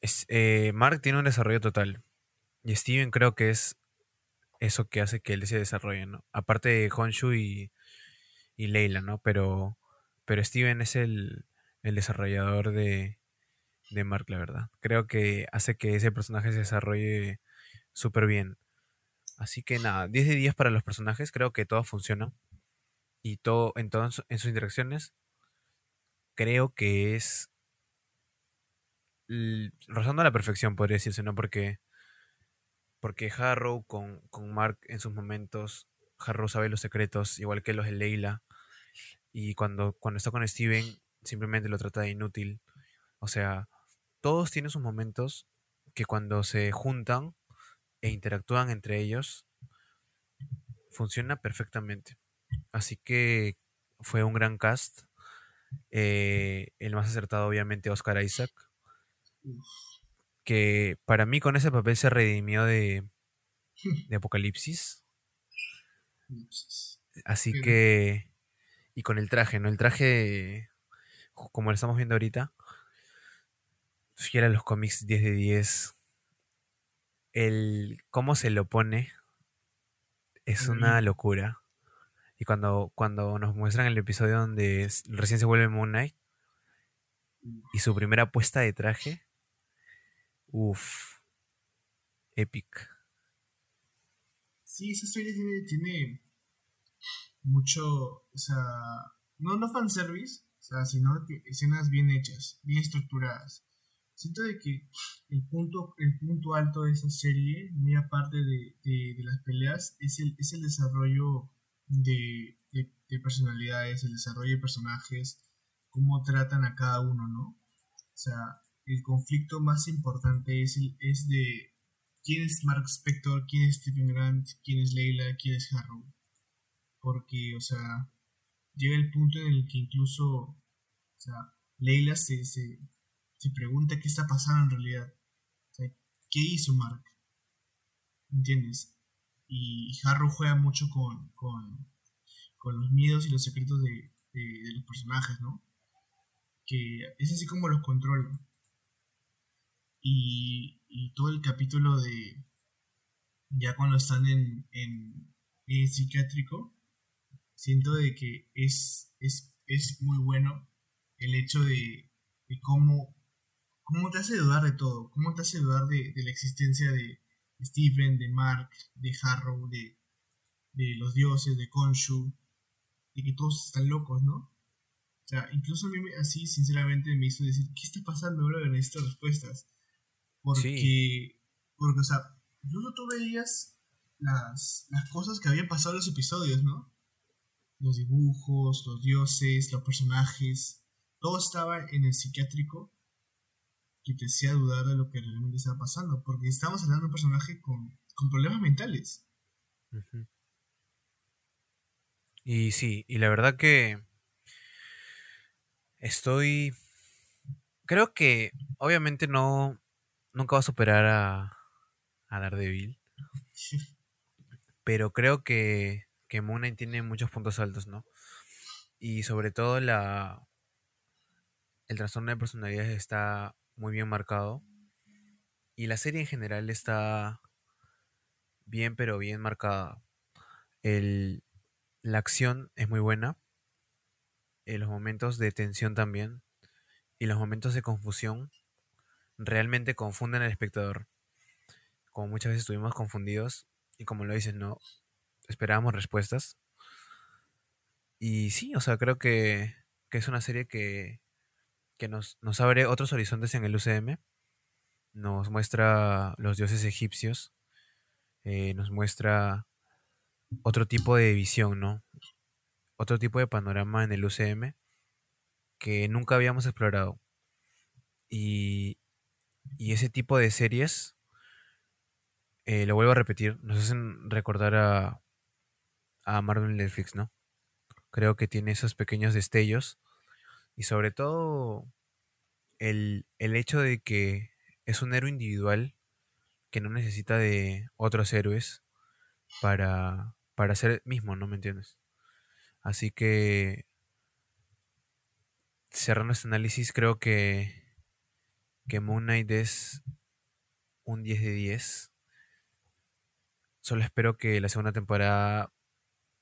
es, eh, Mark tiene un desarrollo total. Y Steven creo que es eso que hace que él se desarrolle, ¿no? Aparte de Honshu y, y Leila, ¿no? Pero, pero Steven es el, el desarrollador de, de Mark, la verdad. Creo que hace que ese personaje se desarrolle súper bien. Así que nada, 10 de 10 para los personajes, creo que todo funciona. Y todo, en todas en sus interacciones, creo que es rozando a la perfección, podría decirse, ¿no? Porque porque Harrow con, con Mark en sus momentos, Harrow sabe los secretos, igual que los de Leila. Y cuando, cuando está con Steven, simplemente lo trata de inútil. O sea, todos tienen sus momentos que cuando se juntan e interactúan entre ellos, funciona perfectamente. Así que fue un gran cast. Eh, el más acertado, obviamente, Oscar Isaac que para mí con ese papel se redimió de, de Apocalipsis. Así que... Y con el traje, ¿no? El traje, como lo estamos viendo ahorita, fiel a los cómics 10 de 10. El cómo se lo pone es una locura. Y cuando, cuando nos muestran el episodio donde recién se vuelve Moon Knight y su primera puesta de traje, Uf. Epic. Sí, esa serie tiene, tiene mucho, o sea, no, no fanservice, o sea, sino que escenas bien hechas, bien estructuradas. Siento de que el punto, el punto alto de esa serie, muy aparte de, de, las peleas, es el, es el desarrollo de, de, de, personalidades, el desarrollo de personajes, cómo tratan a cada uno, ¿no? O sea, el conflicto más importante es, el, es de quién es Mark Spector, quién es Stephen Grant, quién es Leila, quién es Harrow. Porque, o sea, llega el punto en el que incluso, o sea, Leila se, se, se pregunta qué está pasando en realidad. O sea, ¿qué hizo Mark? ¿Entiendes? Y Harrow juega mucho con, con, con los miedos y los secretos de, de, de los personajes, ¿no? Que es así como los controla y, todo el capítulo de ya cuando están en, en, en psiquiátrico, siento de que es, es, es muy bueno el hecho de, de, cómo, cómo te hace dudar de todo, cómo te hace dudar de, la existencia de Stephen, de Mark, de Harrow, de, de los dioses, de Konshu, de que todos están locos, ¿no? O sea, incluso a mí así, sinceramente, me hizo decir, ¿qué está pasando, bro? Necesito respuestas. Porque, porque, o sea, tú veías las, las cosas que habían pasado en los episodios, ¿no? Los dibujos, los dioses, los personajes, todo estaba en el psiquiátrico que te hacía dudar de lo que realmente estaba pasando, porque estábamos hablando de un personaje con, con problemas mentales. Y sí, y la verdad que estoy... Creo que obviamente no... Nunca va a superar a, a Daredevil. Pero creo que, que Moon tiene muchos puntos altos, ¿no? Y sobre todo la... El trastorno de personalidad está muy bien marcado. Y la serie en general está bien, pero bien marcada. El, la acción es muy buena. eh, los momentos de tensión también. Y los momentos de confusión realmente confunden al espectador. Como muchas veces estuvimos confundidos. Y como lo dices, no esperábamos respuestas. Y sí, o sea, creo que, que es una serie que, que nos, nos abre otros horizontes en el UCM. Nos muestra los dioses egipcios. eh, nos muestra otro tipo de visión, ¿no? Otro tipo de panorama en el UCM que nunca habíamos explorado. Y, y ese tipo de series, eh, lo vuelvo a repetir, nos hacen recordar a, a Marvel Netflix, ¿no? Creo que tiene esos pequeños destellos y sobre todo el, el hecho de que es un héroe individual que no necesita de otros héroes para, para ser mismo, ¿no me entiendes? Así que, cerrando este análisis, creo que, que Moon Knight es un 10 de 10. Solo espero que la segunda temporada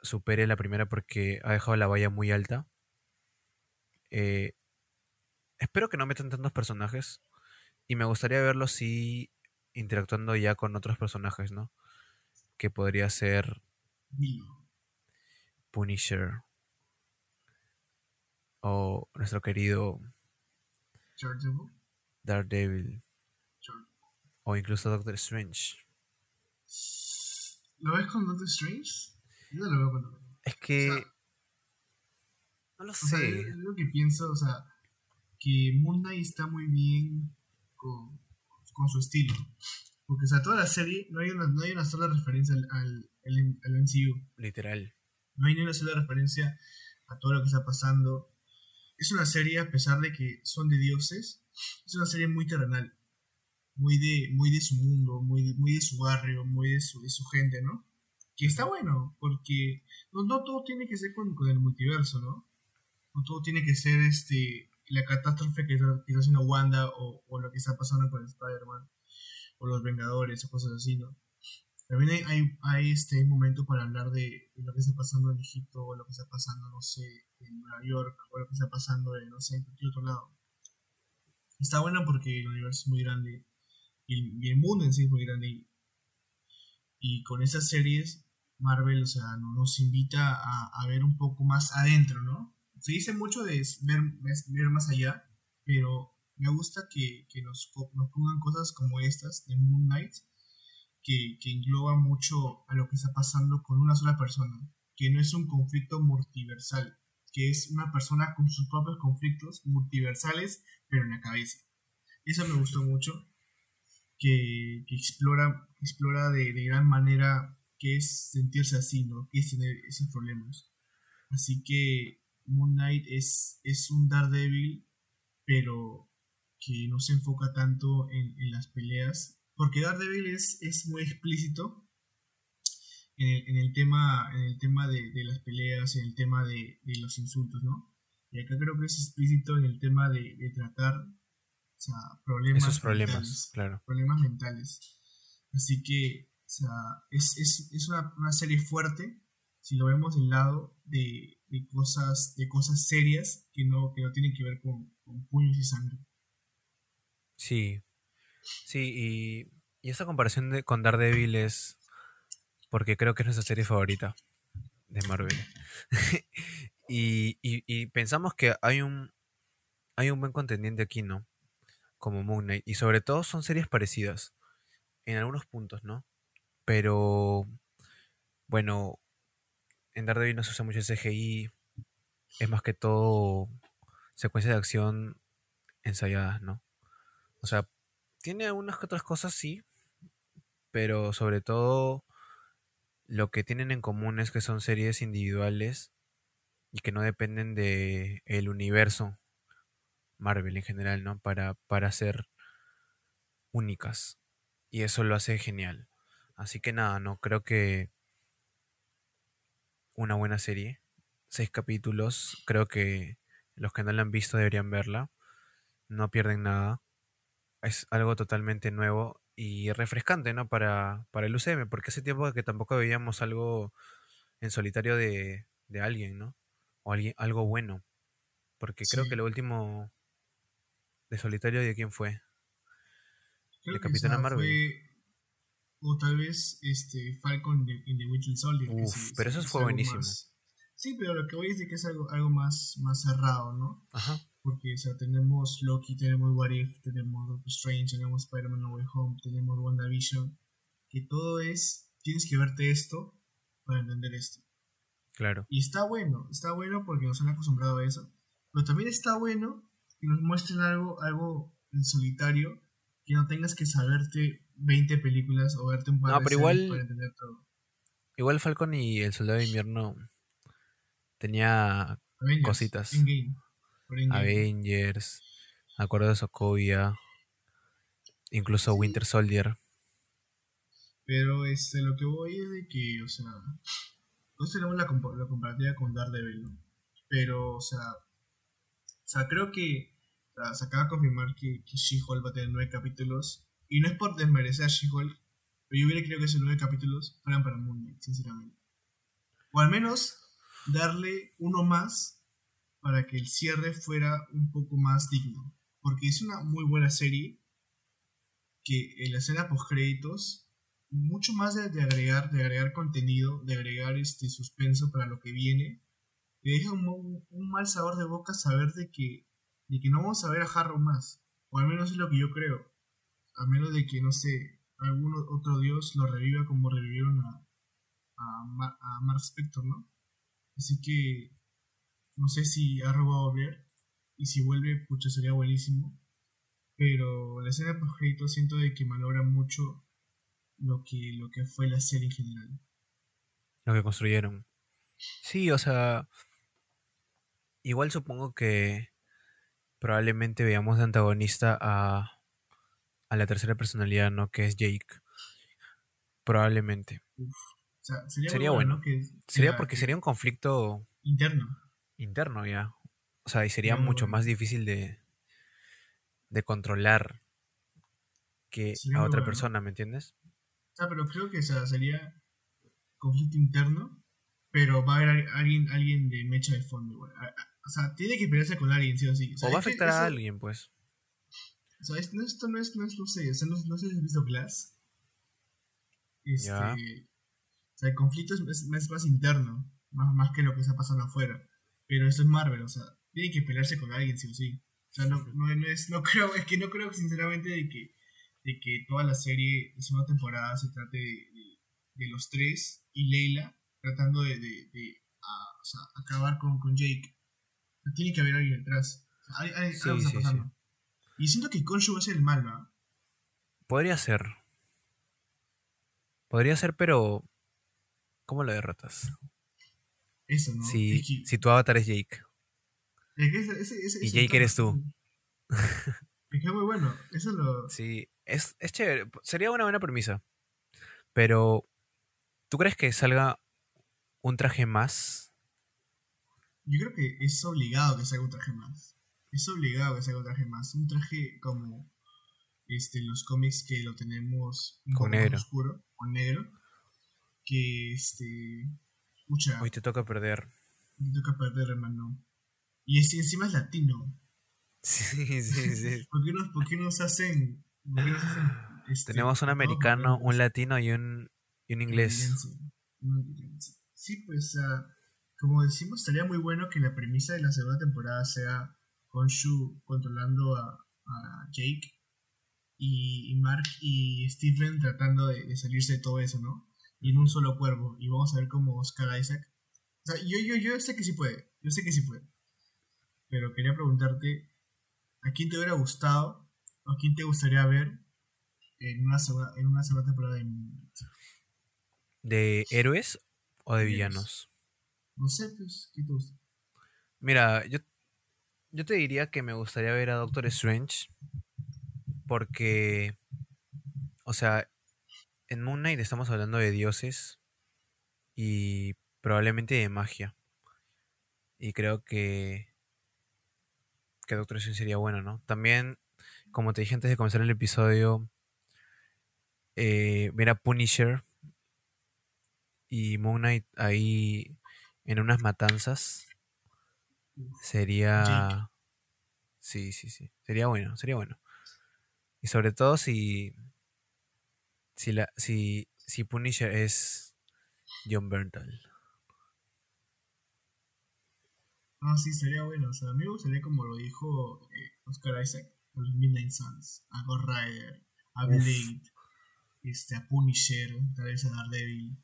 supere la primera porque ha dejado la valla muy alta. Eh, espero que no metan tantos personajes. Y me gustaría verlos sí interactuando ya con otros personajes, ¿no? Que podría ser. Punisher. O nuestro querido Daredevil. Daredevil. Daredevil. O incluso Doctor Strange. ¿Lo ves con Doctor Strange? Yo no lo veo con Doctor Strange. Es que... O sea, no lo O sea, sé. es lo que pienso, o sea, que Moon Knight está muy bien con, con su estilo. Porque, o sea, toda la serie no hay una, no hay una sola referencia al, al, al- al MCU. Literal. No hay ni una sola referencia a todo lo que está pasando. Es una serie, a pesar de que son de dioses, es una serie muy terrenal. Muy de, muy de su mundo, muy muy de su barrio, muy de su, de su gente, ¿no? Que está bueno, porque no, no todo tiene que ser con, con el multiverso, ¿no? No todo tiene que ser este la catástrofe que está, que está haciendo Wanda o, o lo que está pasando con Spider-Man o los Vengadores o cosas así, ¿no? También hay, hay, hay, este momento para hablar de, de lo que está pasando en Egipto o lo que está pasando, no sé, en Nueva York o lo que está pasando en, no sé, en cualquier otro lado. Está bueno porque el universo es muy grande y el, mundo en sí es muy grande y, con esas series Marvel, o sea, no- nos invita a, a ver un poco más adentro, ¿no? Se dice mucho de ver, ver más allá, pero me gusta que, que nos, nos pongan cosas como estas de Moon Knight, que, que engloba mucho a lo que está pasando con una sola persona, que no es un conflicto multiversal, que es una persona con sus propios conflictos multiversales, pero en la cabeza. Eso me gustó mucho, que, explora, explora de, de gran manera qué es sentirse así, ¿no? qué es tener esos problemas. Así que Moon Knight es, es un Daredevil, pero que no se enfoca tanto en, en las peleas, porque Daredevil es, es muy explícito en el, en el tema, en el tema de, de las peleas, en el tema de, de los insultos, ¿no? Y acá creo que es explícito en el tema de, de tratar o sea, problemas Esos problemas, mentales, claro. problemas mentales. Así que, o sea, es, es, es una, una serie fuerte si lo vemos del lado de, de cosas de cosas serias que no, que no tienen que ver con, con puños y sangre. Sí. Sí, y, y esta comparación de, con Daredevil es porque creo que es nuestra serie favorita de Marvel. Y, y- pensamos que hay un, hay un buen contendiente aquí, ¿no? Como Moon Knight. Y sobre todo son series parecidas. En algunos puntos, ¿no? Pero, bueno, en Daredevil no se usa mucho CGI. Es más que todo secuencias de acción ensayadas, ¿no? O sea, tiene algunas que otras cosas, sí. Pero sobre todo, lo que tienen en común es que son series individuales y que no dependen de el universo Marvel en general, ¿no? Para, para ser únicas. Y eso lo hace genial. Así que nada, no creo que una buena serie. Seis capítulos. Creo que los que no la han visto deberían verla. No pierden nada. Es algo totalmente nuevo y refrescante, ¿no? Para, para el UCM, porque hace tiempo que tampoco veíamos algo en solitario de, de alguien, ¿no? O alguien, algo bueno. Porque creo que lo último de solitario de quién fue. Creo de Capitana Marvel. fue- o tal vez este Falcon de, en The Winter Soldier. Uf, sí- pero sí eso es fue buenísimo. más- Sí, pero lo que voy es de que es algo, algo más, más cerrado, ¿no? Ajá. Porque, o sea, tenemos Loki, tenemos What If, tenemos Doctor Strange, tenemos Spider-Man No Way Home, tenemos WandaVision. Que todo es, tienes que verte esto para entender esto. Claro. Y está bueno, está bueno porque nos han acostumbrado a eso. Pero también está bueno que nos muestren algo, algo en solitario, que no tengas que saberte 20 películas o verte un par No, de pero igual- para entender todo. Igual Falcon y el Soldado de Invierno tenía Avengers, Cositas. Endgame. Avengers, Acuerdo de Sokovia, incluso Winter Soldier. Pero este, lo que voy es de que, o sea, nosotros tenemos la, compa- la comparativa con Daredevil, ¿no? Pero, o sea, o sea, creo que o sea, se acaba de confirmar que, que She-Hulk va a tener nueve capítulos. Y no es por desmerecer a She-Hulk, pero yo hubiera querido que esos nueve capítulos fueran para Moon Knight, sinceramente. O al menos darle uno más para que el cierre fuera un poco más digno. Porque es una muy buena serie que en la escena post créditos mucho más de, agregar de agregar contenido de agregar este suspenso para lo que viene te deja un, mal sabor de boca saber de que de que no vamos a ver a Harrow más. O al menos es lo que yo creo. A menos de que no sé algún otro dios lo reviva como revivieron a a, Ma- a Mark Spector no así que no sé si Arrow va a volver y si vuelve pucha sería buenísimo pero la escena post créditos siento de que malogra mucho lo que, lo que fue la serie en general. lo que construyeron. Sí, o sea, igual supongo que probablemente veamos de antagonista a, a la tercera personalidad, ¿no? Que es Jake. Probablemente. O sea, sería, Sería bueno. ¿no? que, Sería que- porque que- sería un conflicto interno. Interno ya. O sea, y sería muy mucho más difícil de, de controlar que a otra bueno. persona, ¿me entiendes? O sea, pero creo que o sea, sería conflicto interno, pero va a haber al- alguien, alguien de mecha de fondo. igual. O sea, tiene que pelearse con alguien, sí o sí. O va a que afectar a alguien, pues. O sea, es- no, esto no es, no es, no sé, o sea, no, no sé si has visto Glass. Este, Ya. O sea, el conflicto es, es- es más interno, más, más que lo que está pasando afuera. Pero esto es Marvel, o sea, tiene que pelearse con alguien, sí o sí. O sea, no, no, no es, no creo, es que no creo sinceramente de que, de que toda la serie de segunda temporada se trate de, de- de los tres y Leila tratando de, de, de, ah, o sea, acabar con, con Jake. Tiene que haber alguien detrás. O sea, hay- hay- Sí, algo está sí, pasando. Y siento que Konshu va a ser el malo, ¿ah? Podría ser. Podría ser, pero. ¿Cómo lo derrotas? Eso, ¿no? Si, Es que- si tu avatar es Jake. es que ese- ese- ese- y Jake eres tú. Es que es muy bueno. Eso lo. Sí, es, es chévere. Sería una buena premisa. Pero. ¿Tú crees que salga un traje más? Yo creo que es obligado que salga un traje más. Es obligado que salga un traje más. Un traje como este, los cómics que lo tenemos un Con negro. oscuro, con negro. Que este. Escucha, Hoy te toca perder. me toca perder, hermano. Y este, encima es latino. Sí, sí, sí. ¿Por qué nos, por qué nos hacen.? por qué nos hacen, este, Tenemos un americano, un latino y un, y un inglés. Sí, pues, sea, como decimos, estaría muy bueno que la premisa de la segunda temporada sea Honshu controlando a, a Jake y, y Mark y Stephen tratando de, de salirse de todo eso, ¿no? Y en un solo cuervo. Y vamos a ver cómo Oscar Isaac. O sea, yo, yo, yo sé que sí puede. Yo sé que sí puede. Pero quería preguntarte: ¿a quién te hubiera gustado o a quién te gustaría ver en una segunda, en una segunda temporada de? ¿De héroes o de villanos? No sé, pues, ¿qué te gusta? Mira, yo, yo te diría que me gustaría ver a Doctor Strange porque, o sea, en Moon Knight estamos hablando de dioses y probablemente de magia. Y creo que, que Doctor Strange sería bueno, ¿no? También, como te dije antes de comenzar el episodio, eh, ver a Punisher y Moon Knight ahí en unas matanzas sería... Sí, sí, sí. Sería bueno, sería bueno. Y sobre todo si... Si, la, si, si Punisher es John Berntal. No, sí, sería bueno. O sea, a mí me gustaría, como lo dijo eh, Oscar Isaac, a los Midnight Suns, a Ghost Rider, a. Blade, este, a Punisher, tal vez a Daredevil.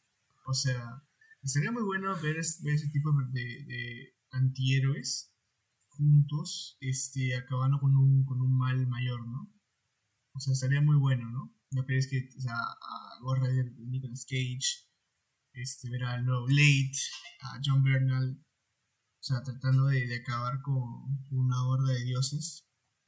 O sea, sería muy bueno ver, es- ver ese tipo de, de antihéroes juntos, este, acabando con un, con un mal mayor, ¿no? O sea, estaría muy bueno, ¿no? ¿No crees que, o sea, a Ghost Rider, Nicolas Cage, este, ver al nuevo Blade, a John Bernal, o sea, tratando de, de acabar con una horda de dioses,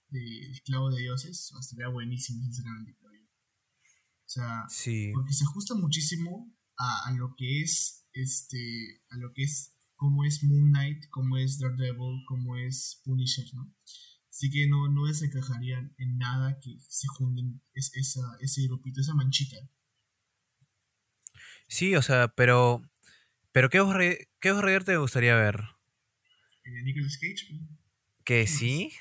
de esclavos de dioses, o sea, estaría buenísimo, sinceramente, creo yo. O sea, Sí, porque se ajusta muchísimo a, a lo que es, este, a lo que es, cómo es Moon Knight, cómo es Daredevil, cómo es Punisher, ¿no? Así que no, no desencajarían en nada que se junten es, esa, ese grupito, esa manchita. sí, o sea, pero... Pero ¿qué Ghost Rider- qué Rider te gustaría ver? De Nicolas Cage. ¿Que sí?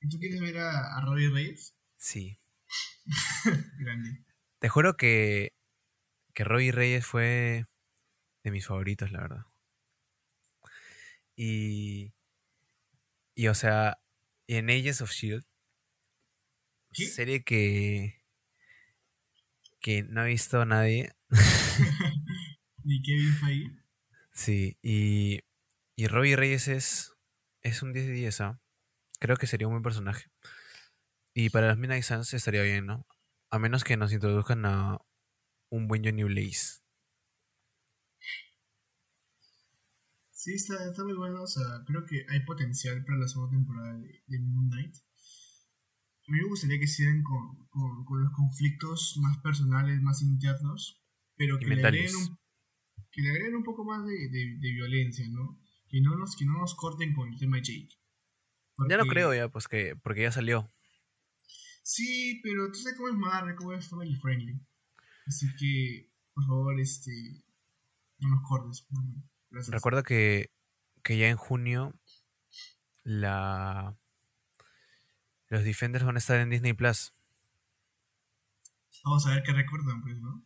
¿Y tú quieres ver a, a Robbie Reyes? Sí. Grande. Te juro que, que Robbie Reyes fue de mis favoritos, la verdad. Y, y o sea, en Agents of Shield, serie que, que no ha visto nadie. ¿Y Kevin Feige? Sí, y, y Robbie Reyes es, es un 10 de 10, ¿ah? Creo que sería un buen personaje. Y para las Midnight Suns estaría bien, ¿no? A menos que nos introduzcan a un buen Johnny Blaze. Sí, está, está muy bueno. O sea, creo que hay potencial para la segunda temporada de, de Moon Knight. A mí me gustaría que sigan con, con, con los conflictos más personales, más internos, pero que le, agreguen un, que le agreguen un poco más de, de, de violencia, ¿no? Que no, nos, que no nos corten con el tema de Jake. Ya no creo ya, pues que, porque ya salió. Sí, pero tú sabes cómo es Marvel, cómo es family friendly. Así que, por favor, este, no nos cortes. Gracias. Recuerda que, que ya en junio la los Defenders van a estar en Disney Plus. Vamos a ver qué recuerdan, pues, ¿no?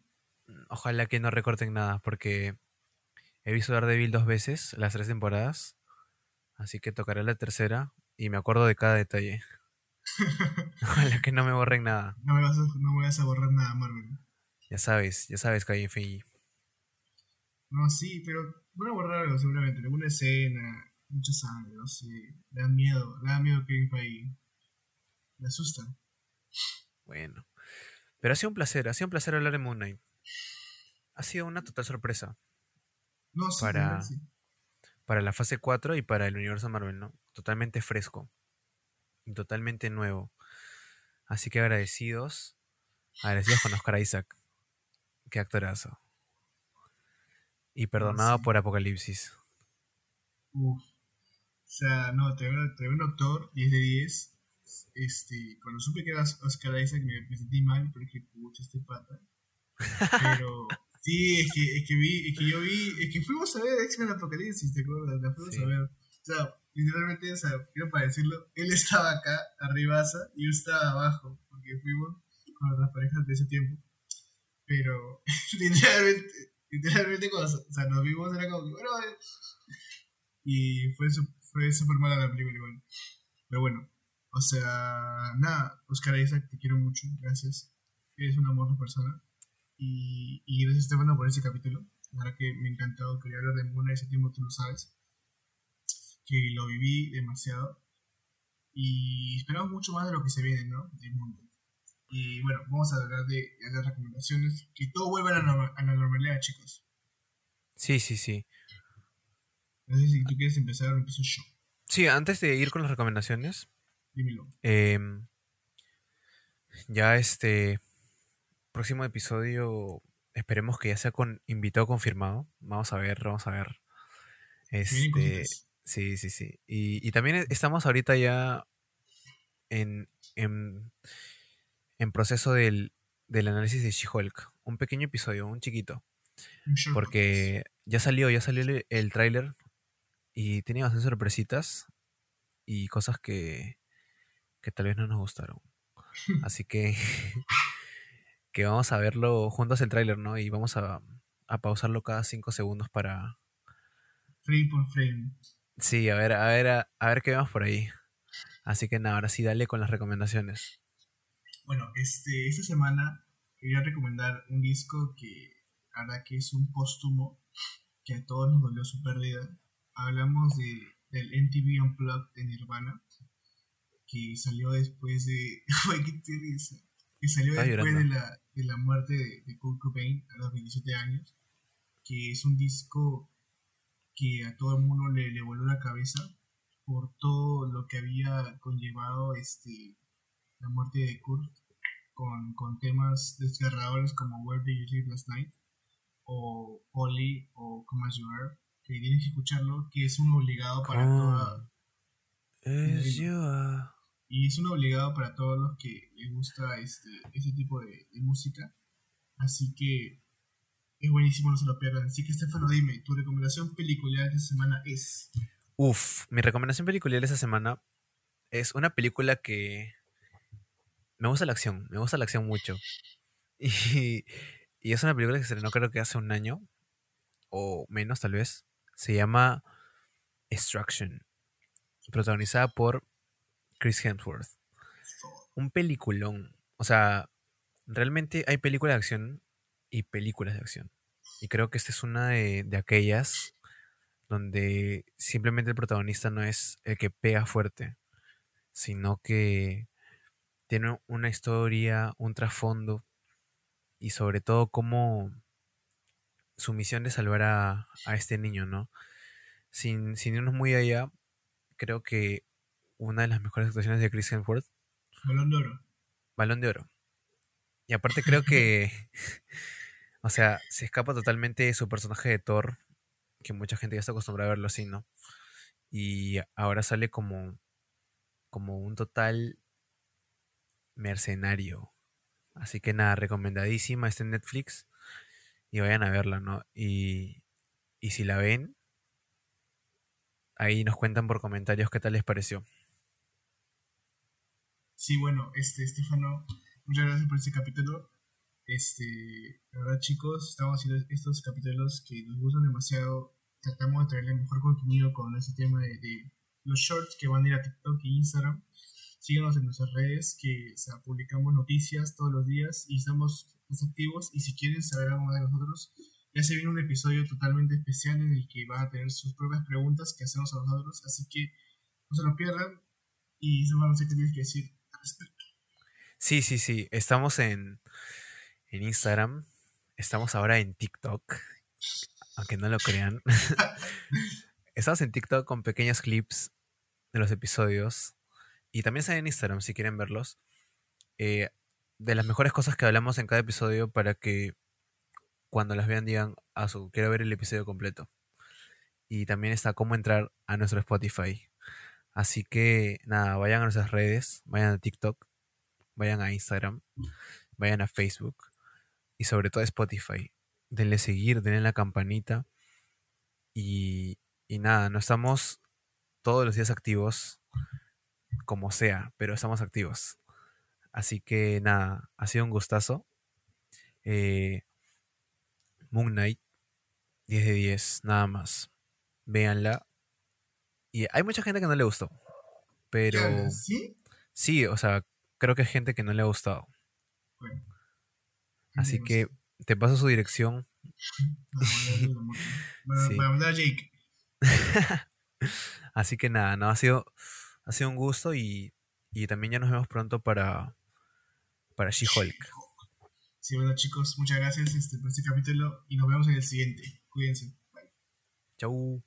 Ojalá que no recorten nada, porque he visto Daredevil dos veces, las tres temporadas. Así que tocaré la tercera y me acuerdo de cada detalle. Ojalá que no me borren nada. No me vas a, no me vas a borrar nada, Marvel. Ya sabes, ya sabes que hay en. No, sí, pero van a borrar algo seguramente. Alguna escena, mucha sangre, no sé. Le da miedo, le da miedo Kevin Feige. Le asusta. Bueno. Pero ha sido un placer, ha sido un placer hablar de Moon Knight. Ha sido una total sorpresa No, sí, Para- sí. para la fase 4 y para el universo Marvel, ¿no? Totalmente fresco. Y totalmente nuevo. Así que agradecidos. Agradecidos con Oscar Isaac. Qué actorazo. Y perdonado sí. por Apocalipsis. Uf. O sea, no, tremendo, tremendo actor, 10 de 10. Este, cuando supe que era Oscar Isaac me, me sentí mal, pero dije, pucha, este pata. Pero, sí, es que, es que vi, es que yo vi, es que fuimos a ver X-Men Apocalipsis, ¿te acuerdas? La fuimos Sí. a ver. O sea, literalmente, o sea, quiero para decirlo, él estaba acá, arribaza, y yo estaba abajo, porque fuimos con otras parejas de ese tiempo. Pero, literalmente, literalmente, cuando o sea, nos vimos, era como que, bueno, eh, Y fue, fue súper mala la película igual. Pero bueno, o sea, nada, Oscar Isaac, te quiero mucho, gracias. Eres un amor de persona. Y, y gracias, Estefano, por ese capítulo. La verdad que me ha encantado, quería hablar de Muna ese tiempo, tú lo sabes. Que lo viví demasiado. Y esperamos mucho más de lo que se viene, ¿no? De mundo. Y bueno, vamos a hablar de, de las recomendaciones. Que todo vuelva a la, a la normalidad, chicos. Sí, sí, sí. No sé si tú quieres empezar o empiezo yo. Sí, antes de ir con las recomendaciones, Dímelo. em, ya este próximo episodio esperemos que ya sea con invitado confirmado. Vamos a ver, vamos a ver. Este, sí, sí, sí. Y, y también estamos ahorita ya en, en, en proceso del, del análisis de She-Hulk. Un pequeño episodio, un chiquito. Porque ya salió, ya salió el, el tráiler y tenía bastantes sorpresitas y cosas que, que tal vez no nos gustaron. Así que, que vamos a verlo juntos el tráiler, ¿no? Y vamos a, a pausarlo cada cinco segundos para... Frame por frame. Sí, a ver, a ver, a, a ver qué vemos por ahí. Así que nada, ahora sí, dale con las recomendaciones. Bueno, este, esta semana quería recomendar un disco que ahora que es un póstumo que a todos nos dolió su pérdida. Hablamos de, del MTV Unplugged de Nirvana que salió después de... Que salió después de la, de la muerte de, de Kurt Cobain a los 27 años. Que es un disco que a todo el mundo le, le voló la cabeza por todo lo que había conllevado este la muerte de Kurt con, con temas desgarradores como Where Did You Live Last Night o Polly o Come As You Are que tienes que escucharlo que es un obligado para Come toda As you are. y es un obligado para todos los que les gusta este ese tipo de, de música. Así que es buenísimo no se lo pierdan. Así que Estefano dime tu recomendación película de esta semana es Uf, mi recomendación película de esta semana es una película que me gusta la acción, me gusta la acción mucho. Y, y es una película que se estrenó creo que hace un año o menos tal vez. Se llama Extraction, protagonizada por Chris Hemsworth. Un peliculón. O sea, realmente hay películas de acción y películas de acción. Y creo que esta es una de, de aquellas donde simplemente el protagonista no es el que pega fuerte, sino que tiene una historia, un trasfondo y sobre todo cómo su misión de salvar a, a este niño, ¿no? Sin, sin irnos muy allá, creo que una de las mejores actuaciones de Chris Hemsworth, Balón de Oro Balón de Oro. Y aparte creo que, o sea, se escapa totalmente de su personaje de Thor, que mucha gente ya está acostumbrada a verlo así, ¿no? Y ahora sale como, como un total mercenario. Así que nada, recomendadísima, está en Netflix y vayan a verla, ¿no? Y, y si la ven, ahí nos cuentan por comentarios qué tal les pareció. Sí, bueno, este, Estefano, muchas gracias por este capítulo. Este, la verdad, chicos, estamos haciendo estos capítulos que nos gustan demasiado. Tratamos de traerle mejor contenido con ese tema de, de los shorts que van a ir a TikTok e Instagram. Síganos en nuestras redes, que o sea, publicamos noticias todos los días y estamos más activos. Y si quieren saber algo más de nosotros, ya se viene un episodio totalmente especial en el que van a tener sus propias preguntas que hacemos a nosotros. Así que no se lo pierdan. Y no sé qué tienes que decir al respecto. Sí, sí, sí. Estamos en, en Instagram. Estamos ahora en TikTok. Aunque no lo crean. Estamos en TikTok con pequeños clips de los episodios. Y también están en Instagram si quieren verlos. Eh, de las mejores cosas que hablamos en cada episodio para que cuando las vean digan, ah, su, quiero ver el episodio completo. Y también está cómo entrar a nuestro Spotify. Así que nada, vayan a nuestras redes, vayan a TikTok, vayan a Instagram, vayan a Facebook y sobre todo a Spotify. Denle seguir, denle la campanita. Y, y nada, no estamos todos los días activos, como sea, pero estamos activos. Así que nada, ha sido un gustazo. Eh, Moon Knight, 10 de 10, nada más. Véanla Y hay mucha gente que no le gustó. Pero. ¿Sí? sí, o sea, creo que hay gente que no le ha gustado. Bueno. Así que te paso su dirección. Para mandar Jake. Así que nada, no, ha sido, ha sido un gusto y, y también ya nos vemos pronto para, para She-Hulk. Sí, bueno, chicos, muchas gracias este, por este capítulo y nos vemos en el siguiente. Cuídense. Bye. Chau.